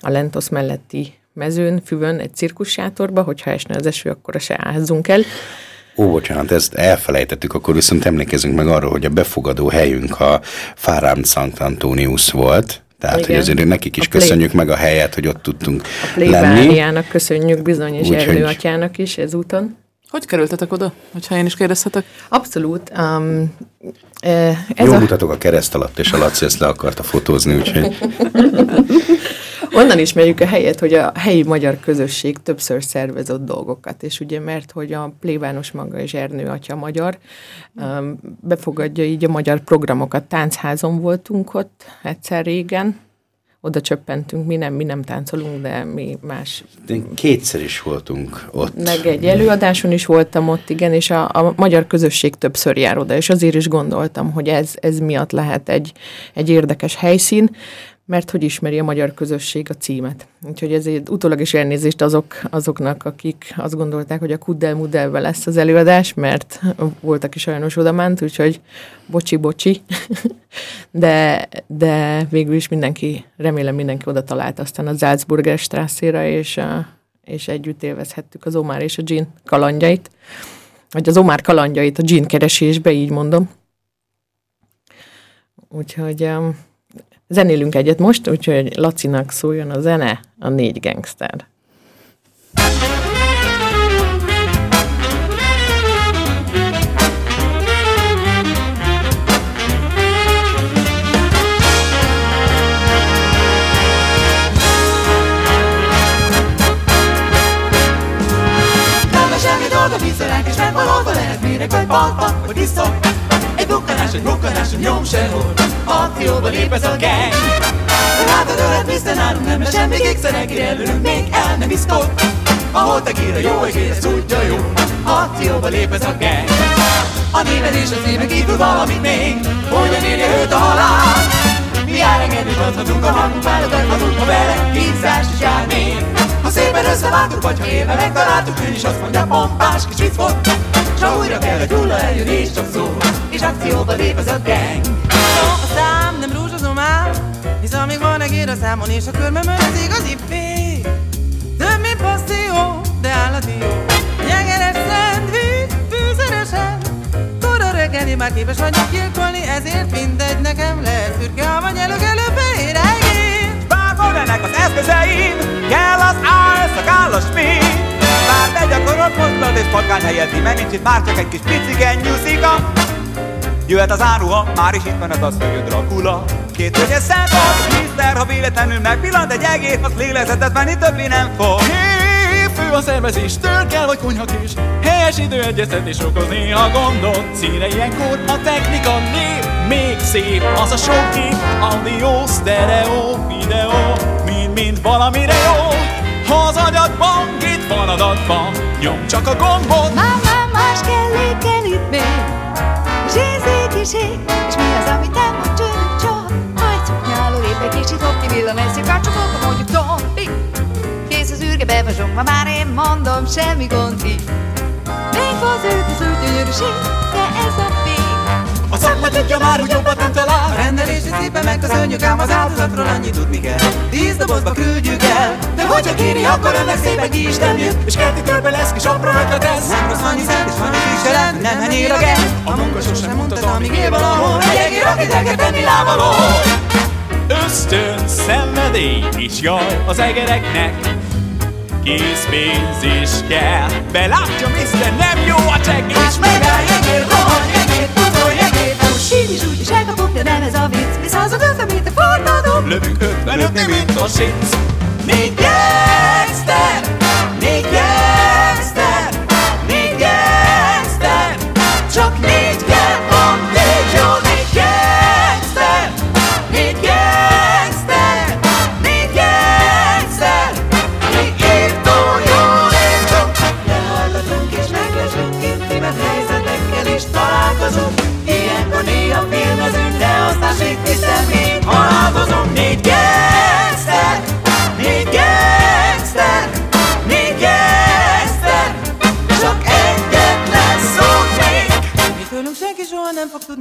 a Lentos melletti mezőn, füvön, egy cirkussátorba, hogyha esne az eső, akkor se ázzunk el. Ó, bocsánat, ezt elfelejtettük, akkor viszont emlékezünk meg arról, hogy a befogadó helyünk a Fárám Szent Antonius volt, tehát, Igen. hogy azért nekik is a köszönjük play... meg a helyet, hogy ott tudtunk a lenni. A köszönjük bizony, és Ernő atyának is ezúton. Hogy kerültetek oda, hogyha én is kérdezhetek? Abszolút. Um, ez Jó a... mutatok a kereszt alatt, és a Laci ezt le akarta fotózni, úgyhogy... Onnan ismerjük a helyet, hogy a helyi magyar közösség többször szervezett dolgokat, és ugye mert, hogy a plébános maga és Ernő atya magyar, um, befogadja így a magyar programokat. Táncházon voltunk ott egyszer régen, oda csöppentünk, mi nem, mi nem táncolunk, de mi más. Kétszer is voltunk ott. Meg egy előadáson is voltam ott, igen, és a, a magyar közösség többször jár oda, és azért is gondoltam, hogy ez, ez miatt lehet egy, egy érdekes helyszín, mert hogy ismeri a magyar közösség a címet. Úgyhogy ezért utólag is elnézést azok, azoknak, akik azt gondolták, hogy a kuddel mudelve lesz az előadás, mert voltak is sajnos odament, úgyhogy bocsi-bocsi, de, de végül is mindenki, remélem mindenki oda talált aztán a Salzburger Strasszéra, és, és együtt élvezhettük az Omar és a Jean kalandjait, vagy az Omar kalandjait a Jean keresésbe, így mondom. Úgyhogy Zenélünk egyet most, úgyhogy Lacinak szóljon a zene, a négy gangster. dolga vízzelánk, és megvalóban lehet méreg, vagy balta, vagy iszok. Egy bukkanás, egy bukkanás, egy nyom sehol. Akcióba lép ez a gang Látod ölet vissza nálunk nem mert semmi kékszerekre előrünk még el nem iszkod Ahol te a jó egész tudja jó Akcióba lép ez a gang A néved és az éve kívül valamit még. Hogyan érje őt a halál? Mi elengedni adhatunk a magunk Válogathatunk a vele Kínzás is jár még. Ha szépen összeváltuk vagy ha élve megtaláltuk Ő is azt mondja pompás kis vicc ha újra kell, hogy hulla eljön és csak szól És akcióba lép ez a gang A szám nem rúzsozom ám Hisz amíg van egér a számon És a körmömön az igazi fény. Több mint passzió, de állati jó. Jegeres szendvics, fűszeresen. Kora reggeli már képes vagyok gyilkolni Ezért mindegy nekem lehet Fürke, ha vagy előkelő fehér egér. Bárhol ennek az eszközeim Kell az álszakállas fény begyakorolt mozdulat és patkány helyett mert nincs itt már csak egy kis picigen nyúszika. Jöhet az áruha, már is itt van az asszony Dracula. Két hölgyes szent Mr. Ha véletlenül megpillant egy egész Az lélegzetet venni többé nem fog. Fő a szervezés, kell vagy konyhakés Helyes időegyeztetés okoz néha gondot Színe ilyenkor a technika név Még szép az a sok kép Audio, stereo, videó Mind-mind valamire jó Ha az agyadban itt van adatban Nyom csak a gombot. Már, már más kell, kell itt még. Is És mi az, amit nem mond csörök csak Hajtjuk nyáló épp egy kicsit hopni villan Eszik a csapok, mondjuk tombi ürge be vagyok, ma már én mondom, semmi gond így. Még hozzőt az ő gyönyörűség, de ez a vég. A szakma tudja már, hogy jobbat nem talál. A rendelési szépen megköszönjük, ám az áldozatról annyit tudni kell. Tíz dobozba küldjük el hogyha kéri, akkor önnek szépen ki is temjük És kerti körbe lesz kis apró ötlet ez Nem rossz annyi szent, és annyi viselet Nem henyér a gen A munka sosem mondta, amíg él valahol. Egy egér, akit el kell tenni lábaló. Ösztön, szenvedély és jaj az egereknek. Készpénz is kell. Belátja, Mr. nem jó a csekk. És megáll jegér, rohan jegér, utol jegér Most így is úgy is elkapok, de nem ez a vicc. Mi század ötven, mint a forradom Lövünk ötvenötni, mint a sinc Még gangster, még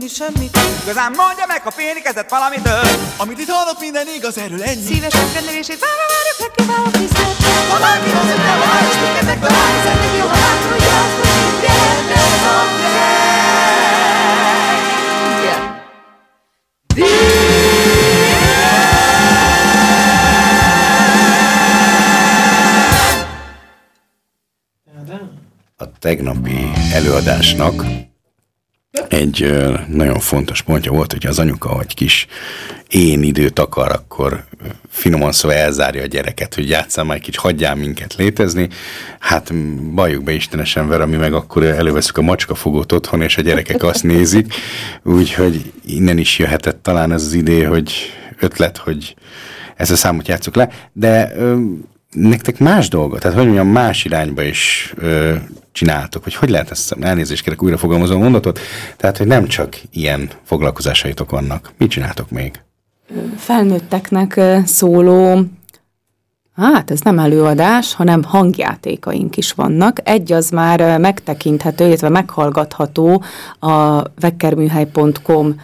tudni semmit Igazán mondja meg, ha félikezett valamitől Amit itt hallok, minden igaz, erről ennyi Szívesen rendelését várva várjuk, megkívánok tisztelt Ha bárki az nem vár, és minket megtalálni Szeretnék jó, ha látod, hogy azt, hogy minden ez a a tegnapi előadásnak egy nagyon fontos pontja volt, hogy az anyuka, hogy kis én időt akar, akkor finoman szóval elzárja a gyereket, hogy játsszál már egy kicsit, hagyjál minket létezni. Hát bajuk be istenesen ver, ami meg akkor előveszük a macskafogót otthon, és a gyerekek azt nézik. Úgyhogy innen is jöhetett talán ez az idé, hogy ötlet, hogy ezt a számot játsszuk le, de nektek más dolgot, tehát hogy mondjam, más irányba is ö, csináltok, hogy hogy lehet ezt, elnézést kérek, újra fogalmazom a mondatot, tehát hogy nem csak ilyen foglalkozásaitok vannak. Mit csináltok még? felnőtteknek szóló, hát ez nem előadás, hanem hangjátékaink is vannak. Egy az már megtekinthető, illetve meghallgatható a vekkerműhely.com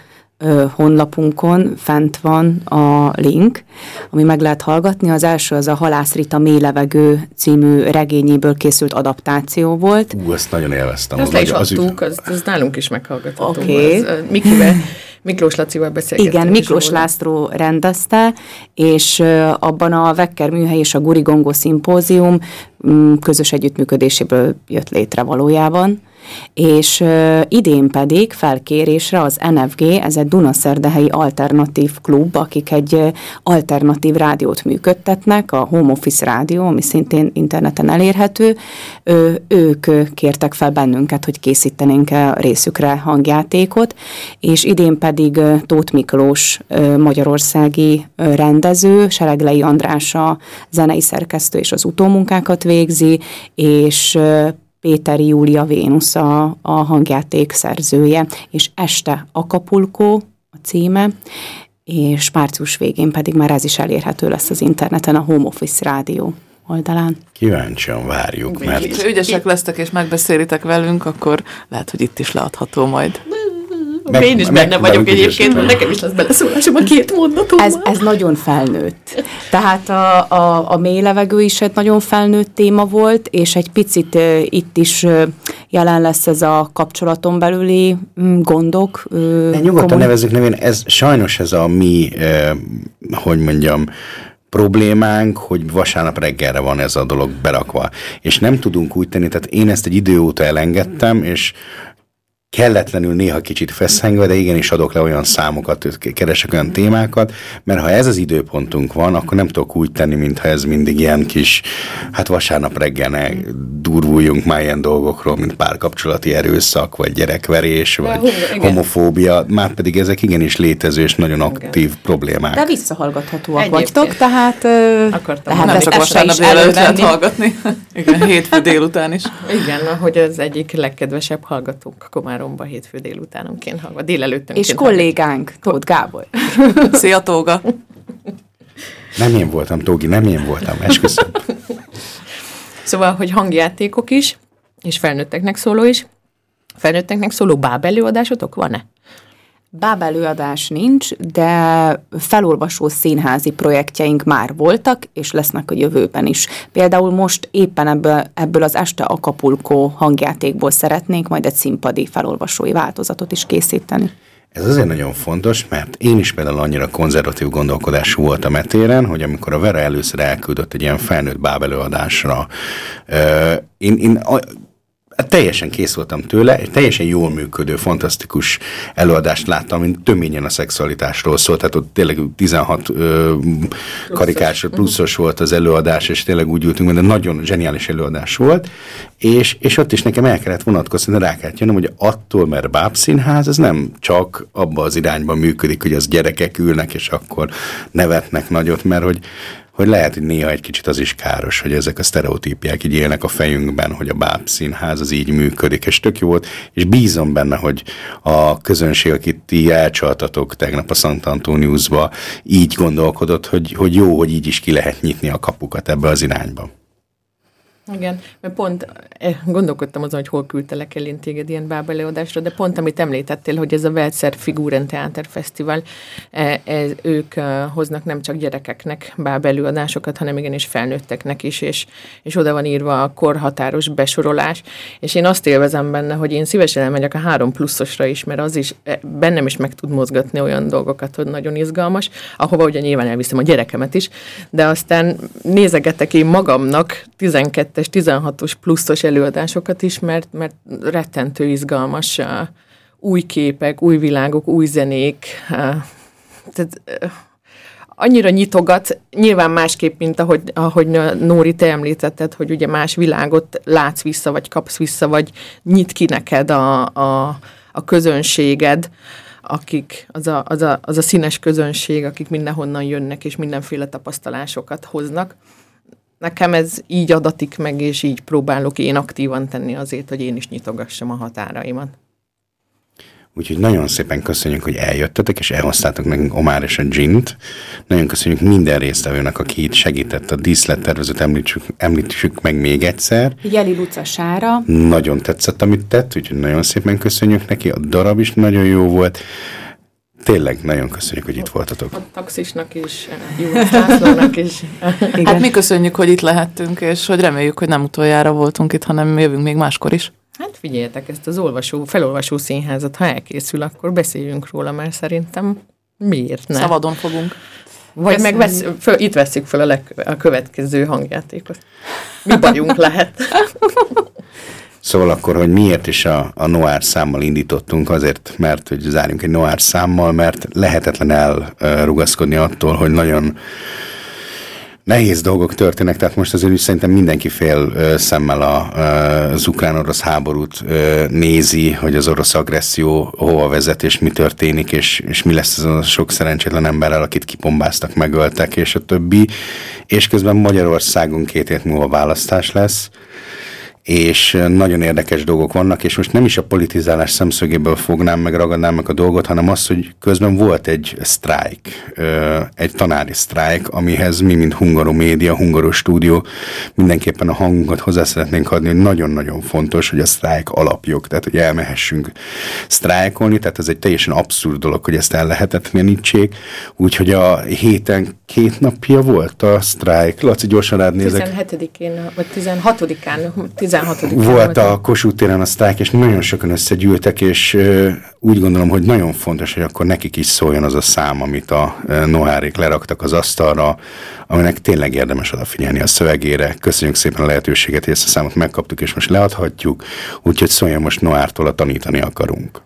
ö, honlapunkon, fent van a link, ami meg lehet hallgatni. Az első az a Halász Rita Mély levegő című regényéből készült adaptáció volt. Ú, ezt nagyon élveztem. Azt le is az- az- adtuk, az, az nálunk is meghallgatható. Oké. Az, ö, Mikivel, Miklós Lacival beszélgettünk. Igen, Miklós. László rendezte, és abban a Vekker Műhely és a Gurigongó szimpózium mm, közös együttműködéséből jött létre valójában. És ö, idén pedig felkérésre az NFG, ez egy Dunaszerdehelyi Alternatív Klub, akik egy alternatív rádiót működtetnek, a Home Office Rádió, ami szintén interneten elérhető. Ö, ők kértek fel bennünket, hogy készítenénk a részükre hangjátékot, és idén pedig ö, Tóth Miklós ö, magyarországi ö, rendező, Sereglei András a zenei szerkesztő és az utómunkákat végzi, és Péter Júlia Vénusz a, a hangjáték szerzője, és este Acapulco a címe, és március végén pedig már ez is elérhető lesz az interneten, a Home Office Rádió oldalán. Kíváncsian várjuk, mert Ha ügyesek lesztek és megbeszélitek velünk, akkor lehet, hogy itt is leadható majd. Meg- Én is meg- benne vagyok meg- egyébként, mert nekem is lesz beleszólásom a két mondatomban. Ez, ez nagyon felnőtt. Tehát a, a, a mély levegő is egy nagyon felnőtt téma volt, és egy picit uh, itt is uh, jelen lesz ez a kapcsolaton belüli mm, gondok. Uh, De nyugodtan nevezzük nevén, ez sajnos ez a mi, eh, hogy mondjam, problémánk, hogy vasárnap reggelre van ez a dolog berakva. És nem tudunk úgy tenni, tehát én ezt egy idő óta elengedtem, és kelletlenül néha kicsit feszengve, de igenis adok le olyan számokat, keresek olyan témákat, mert ha ez az időpontunk van, akkor nem tudok úgy tenni, mintha ez mindig ilyen kis, hát vasárnap reggel ne durvuljunk már ilyen dolgokról, mint párkapcsolati erőszak, vagy gyerekverés, vagy igen. homofóbia, már pedig ezek igenis létező és nagyon aktív problémák. De visszahallgathatóak Egyébként. vagytok, tehát Akartam lehet Nem ezt csak vasárnap délelőtt lehet hallgatni. Igen, hétfő délután is. Igen, hogy az egyik legkedvesebb hallgatónk Komáromba hétfő délutánonként hallgat, délelőttönként És kollégánk, Tóth Gábor. Szia, Tóga! Nem én voltam, Tógi, nem én voltam, esküszöm. Szóval, hogy hangjátékok is, és felnőtteknek szóló is. Felnőtteknek szóló báb előadásotok van-e? Báb előadás nincs, de felolvasó színházi projektjeink már voltak, és lesznek a jövőben is. Például most éppen ebből, ebből az Este Acapulco hangjátékból szeretnénk majd egy színpadi felolvasói változatot is készíteni. Ez azért nagyon fontos, mert én is például annyira konzervatív gondolkodású voltam etéren, hogy amikor a Vera először elküldött egy ilyen felnőtt báb előadásra, ö, én, én a, teljesen kész voltam tőle, egy teljesen jól működő, fantasztikus előadást láttam, mint töményen a szexualitásról szólt, tehát ott tényleg 16 ö, karikás, pluszos volt az előadás, és tényleg úgy ültünk, mert nagyon zseniális előadás volt, és, és ott is nekem el kellett vonatkozni, rá kellett jönnöm, hogy attól, mert bábszínház, ez nem csak abba az irányba működik, hogy az gyerekek ülnek, és akkor nevetnek nagyot, mert hogy hogy lehet, hogy néha egy kicsit az is káros, hogy ezek a sztereotípiák így élnek a fejünkben, hogy a báb színház az így működik, és tök jó volt, és bízom benne, hogy a közönség, akit ti elcsaltatok tegnap a Szent Antoniusba, így gondolkodott, hogy, hogy jó, hogy így is ki lehet nyitni a kapukat ebbe az irányba. Igen, mert pont eh, gondolkodtam azon, hogy hol küldtelek el én téged ilyen bábeleadásra, de pont amit említettél, hogy ez a Veltszer Figuren Theater Fesztivál, eh, ez, ők eh, hoznak nem csak gyerekeknek bábelőadásokat, hanem igenis felnőtteknek is, és, és oda van írva a korhatáros besorolás, és én azt élvezem benne, hogy én szívesen elmegyek a három pluszosra is, mert az is bennem is meg tud mozgatni olyan dolgokat, hogy nagyon izgalmas, ahova ugye nyilván elviszem a gyerekemet is, de aztán nézegetek én magamnak 12 es 16-os pluszos előadásokat is, mert, mert rettentő izgalmas új képek, új világok, új zenék. Tehát, annyira nyitogat, nyilván másképp, mint ahogy, ahogy Nóri, te említetted, hogy ugye más világot látsz vissza, vagy kapsz vissza, vagy nyit ki neked a, a, a közönséged, akik, az a, az, a, az a színes közönség, akik mindenhonnan jönnek, és mindenféle tapasztalásokat hoznak nekem ez így adatik meg, és így próbálok én aktívan tenni azért, hogy én is nyitogassam a határaimat. Úgyhogy nagyon szépen köszönjük, hogy eljöttetek, és elhoztátok nekünk Omár és a Gint. Nagyon köszönjük minden résztvevőnek, aki itt segített a díszlettervezőt, említsük, említsük meg még egyszer. Jeli Luca Sára. Nagyon tetszett, amit tett, úgyhogy nagyon szépen köszönjük neki. A darab is nagyon jó volt. Tényleg nagyon köszönjük, hogy itt voltatok. A taxisnak is, Július Lászlónak is. Igen. Hát mi köszönjük, hogy itt lehettünk, és hogy reméljük, hogy nem utoljára voltunk itt, hanem jövünk még máskor is. Hát figyeljetek, ezt az olvasó, felolvasó színházat, ha elkészül, akkor beszéljünk róla, mert szerintem miért ne? Szabadon fogunk. Vagy meg vesz, föl, itt veszük fel a, leg, a következő hangjátékot. Mi bajunk lehet? Szóval akkor, hogy miért is a, a Noir számmal indítottunk, azért, mert hogy zárjunk egy Noir számmal, mert lehetetlen elrugaszkodni attól, hogy nagyon nehéz dolgok történnek, tehát most azért is szerintem mindenki fél szemmel a, ö, az ukrán-orosz háborút nézi, hogy az orosz agresszió hova vezet, és mi történik, és, és mi lesz az a sok szerencsétlen emberrel, akit kipombáztak, megöltek, és a többi. És közben Magyarországon két hét múlva választás lesz, és nagyon érdekes dolgok vannak, és most nem is a politizálás szemszögéből fognám meg, ragadnám meg a dolgot, hanem az, hogy közben volt egy sztrájk, egy tanári sztrájk, amihez mi, mint Hungaromédia, Hungaro Stúdió mindenképpen a hangunkat hozzá szeretnénk adni, hogy nagyon-nagyon fontos, hogy a sztrájk alapjog, tehát hogy elmehessünk sztrájkolni, tehát ez egy teljesen abszurd dolog, hogy ezt el lehetetlenítsék, úgyhogy a héten két napja volt a sztrájk. Laci, gyorsan rád nézek. 17-én, vagy 16-án, 16 Volt a Kossuth téren a sztrájk, és nagyon sokan összegyűltek, és úgy gondolom, hogy nagyon fontos, hogy akkor nekik is szóljon az a szám, amit a ö, Nohárék leraktak az asztalra, aminek tényleg érdemes odafigyelni a szövegére. Köszönjük szépen a lehetőséget, hogy ezt a számot megkaptuk, és most leadhatjuk, úgyhogy szóljon most Noártól a tanítani akarunk.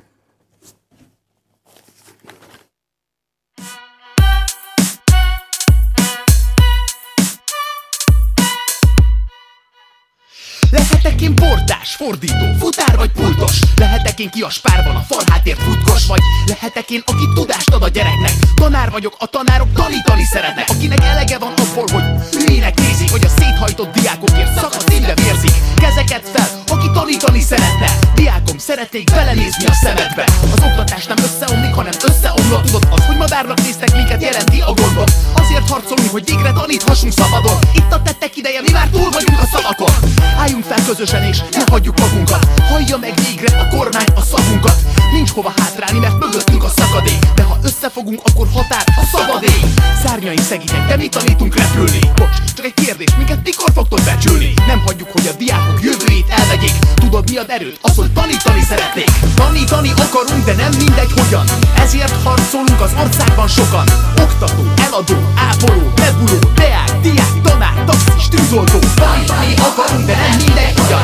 Lehetek én bordás, fordító, futár vagy pultos? Lehetek én ki a spárban, a farhátért futkos Vagy? Lehetek én, aki tudást ad a gyereknek? Tanár vagyok, a tanárok tanítani szeretnek. Akinek elege van abból, hogy hülyének nézik Hogy a széthajtott diákokért szakad szívre vérzik Kezeket fel, aki tanítani szeretne. Diákom, szeretnék belenézni a szemedbe. Az oktatás nem összeomlik, hanem összeomlott. Tudod, az, hogy madárnak néztek minket jelenti a gondot. Azért harcolunk, hogy végre taníthassunk szabadon. Itt a tettek ideje, mi már túl vagyunk a szavakon. Álljunk fel közösen és ne hagyjuk magunkat. Hallja meg végre a kormány a szavunkat. Nincs hova hátrálni, mert mögöttünk a szakadék. De ha összefogunk, akkor határ a szabadék Szárnyai szegények, de mi tanítunk repülni? Bocs, csak egy kérdés, minket mikor fogtok becsülni? Nem hagyjuk, hogy a diákok jövőjét elvegyék. Tudod mi ad erőt? Az, hogy tanítani szeretnék. Tanítani akarunk, de nem mindegy hogyan. Ezért harcolunk az országban sokan. Oktató, eladó, ápoló, nebuló, deák, diák, tanár, taxis, tűzoltó. Tanítani akarunk, de nem mindegy hogyan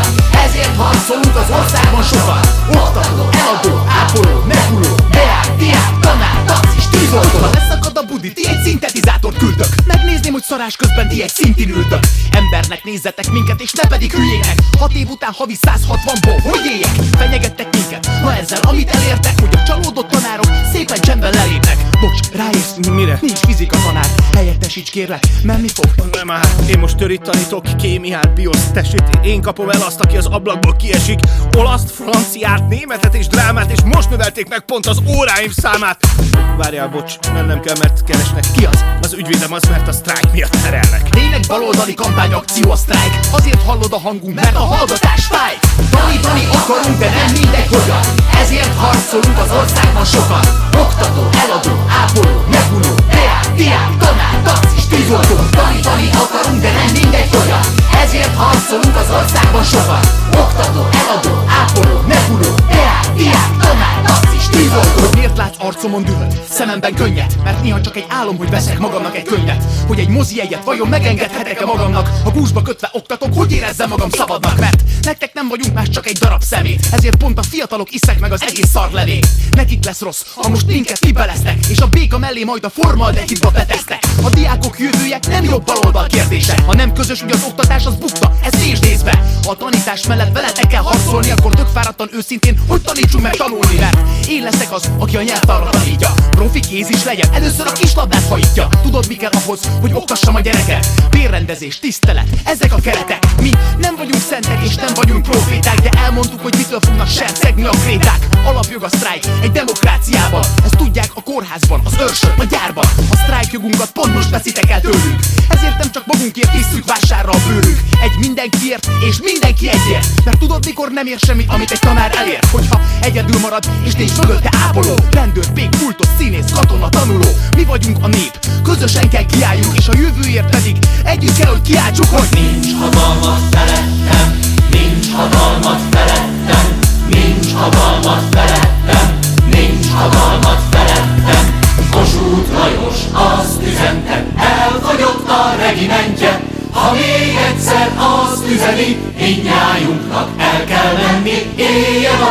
Ezért harcolunk az országban sokan Oktató, eladó, ápoló, nebuló, deák, diák, tanár, taxis, tűzoltó Ha leszakad a budi, ti egy szintetizátort küldök Megnézném, hogy szarás közben ti egy szintin ültök Embernek nézzetek minket, és ne pedig hülyének Hat év után havi 160-ból, hogy éljek? Fenyegettek minket, na ezzel amit elértek Hogy a csalódott tanárok szépen csendben lelépnek Bocs, ráérsz, Mire? nincs fizika tanár Helyettesíts kérlek, menni fog Nem már, én most törit tanítok, kémiát, biosz, tessék, én kapom el azt, aki az ablakból kiesik. Olaszt, franciát, németet és drámát, és most növelték meg pont az óráim számát. Várjál, bocs, mennem kell, mert keresnek. Ki az? Az ügyvédem az, mert a sztrájk miatt terelnek. Tényleg baloldali kampányakció a sztrájk? Azért hallod a hangunk, mert a hallgatás fáj. Tanítani akarunk, de nem mindegy hogyan. Ezért harcolunk az országban sokan. Oktató, eladó, ápoló, nebuló, deák, diák, tanár, taxis, tűzoltó. Tanítani akarunk, de nem mindegy hogyan. Ezért harcolunk az országban sokan. Oktató, eladó, ápoló, nebuló, deák, Miért látsz arcomon dühöt, szememben könnyet? Mert néha csak egy álom, hogy veszek magamnak egy könyvet Hogy egy mozi egyet vajon megengedhetek-e magamnak? Ha gúzsba kötve oktatok, hogy érezzem magam szabadnak? Mert nektek nem vagyunk más csak egy darab szemét. Ezért pont a fiatalok iszek meg az egész szarlevét. Nekik lesz rossz, ha most minket kibeleztek És a béka mellé majd a formaldehidba betesztek A diákok jövője nem jobb baloldal kérdése. Ha nem közös, hogy az oktatás az bukta, ez nézd nézve. A tanítás mellett veletek kell harcolni Akkor tök fáradtan őszintén, hogy tanítsunk meg tanulni. Mert én leszek az, aki a nyelvtanra tanítja. Profi kéz is legyen, először a kislabdát hajtja Tudod mi kell ahhoz, hogy oktassam a gyereket? Bérrendezés, tisztelet, ezek a keretek. Mi nem vagyunk szentek és nem vagyunk proféták De elmondtuk, hogy mitől fognak sercegni a kréták. Alapjog a sztrájk egy demokráciában. Ezt tudják a kórházban, az őrsön, a gyárban. A sztrájkjogunkat pont most veszitek el tőlünk. Ezért nem csak magunkért hiszük vásárra a bőrünk Egy mindenkiért és mindenki egyért. Mert tudod mikor nem ér semmit, amit egy tanár elér? Hogyha egyedül marad és nincs mögötte ápoló. Rendőr, pék, pultos, színész, katona, tanuló. Mi vagyunk a nép, közösen kell kiálljunk És a jövőért pedig együtt kell, hogy kiáltsuk, hogy nincs hatalmat felettem, nincs hatalmat felettem, nincs hatalmat felettem, nincs hatalmat felettem. Kossuth Lajos azt üzente, elfogyott a regimentje, ha még egyszer azt üzeni, mindnyájunknak el kell menni,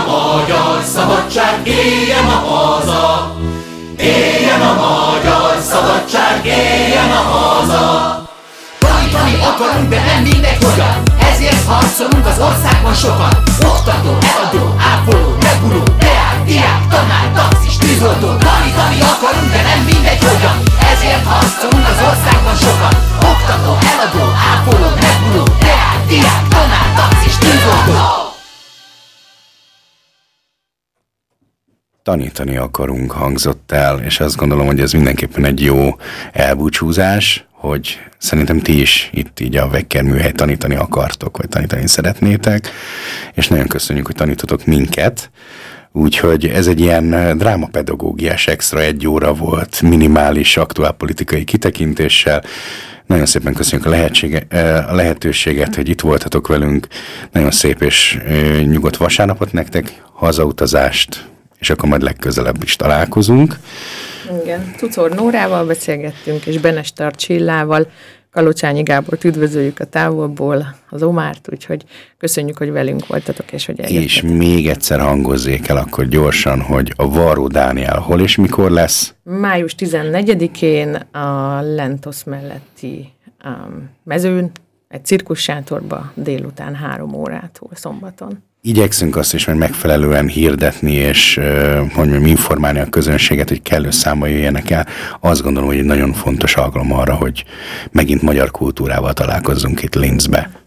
a magyar szabadság, éljen a haza, éljen a magyar szabadság, éljen a haza. Tanítani akarunk, de nem mindegy hogyan Ezért harcolunk az országban sokan. Oktató, eladó, ápoló, nebuló, deák, diák, tanár, taxis, tűzoltó. Tanítani akarunk, de nem mindegy hogyan Ezért harcolunk az országban sokan. Oktató, eladó, ápoló, nebuló, deák, diák, tanár, taxis, tűzoltó tanítani akarunk hangzott el, és azt gondolom, hogy ez mindenképpen egy jó elbúcsúzás, hogy szerintem ti is itt így a Vekker műhely tanítani akartok, vagy tanítani szeretnétek, és nagyon köszönjük, hogy tanítotok minket, Úgyhogy ez egy ilyen drámapedagógiás extra egy óra volt, minimális aktuálpolitikai kitekintéssel. Nagyon szépen köszönjük a, lehetsége, a lehetőséget, hogy itt voltatok velünk. Nagyon szép és nyugodt vasárnapot nektek, hazautazást, és akkor majd legközelebb is találkozunk. Igen, Tucor Nórával beszélgettünk, és Benestar Csillával, Kalocsányi Gábor üdvözöljük a távolból, az Omárt, úgyhogy köszönjük, hogy velünk voltatok, és hogy eljöttetek. És még egyszer hangozzék el akkor gyorsan, hogy a Varó Dániel hol és mikor lesz? Május 14-én a Lentos melletti um, mezőn, egy cirkussátorba délután három órától szombaton igyekszünk azt is, hogy megfelelően hirdetni, és hogy mondjam, informálni a közönséget, hogy kellő számba jöjjenek el. Azt gondolom, hogy egy nagyon fontos alkalom arra, hogy megint magyar kultúrával találkozzunk itt Linzbe.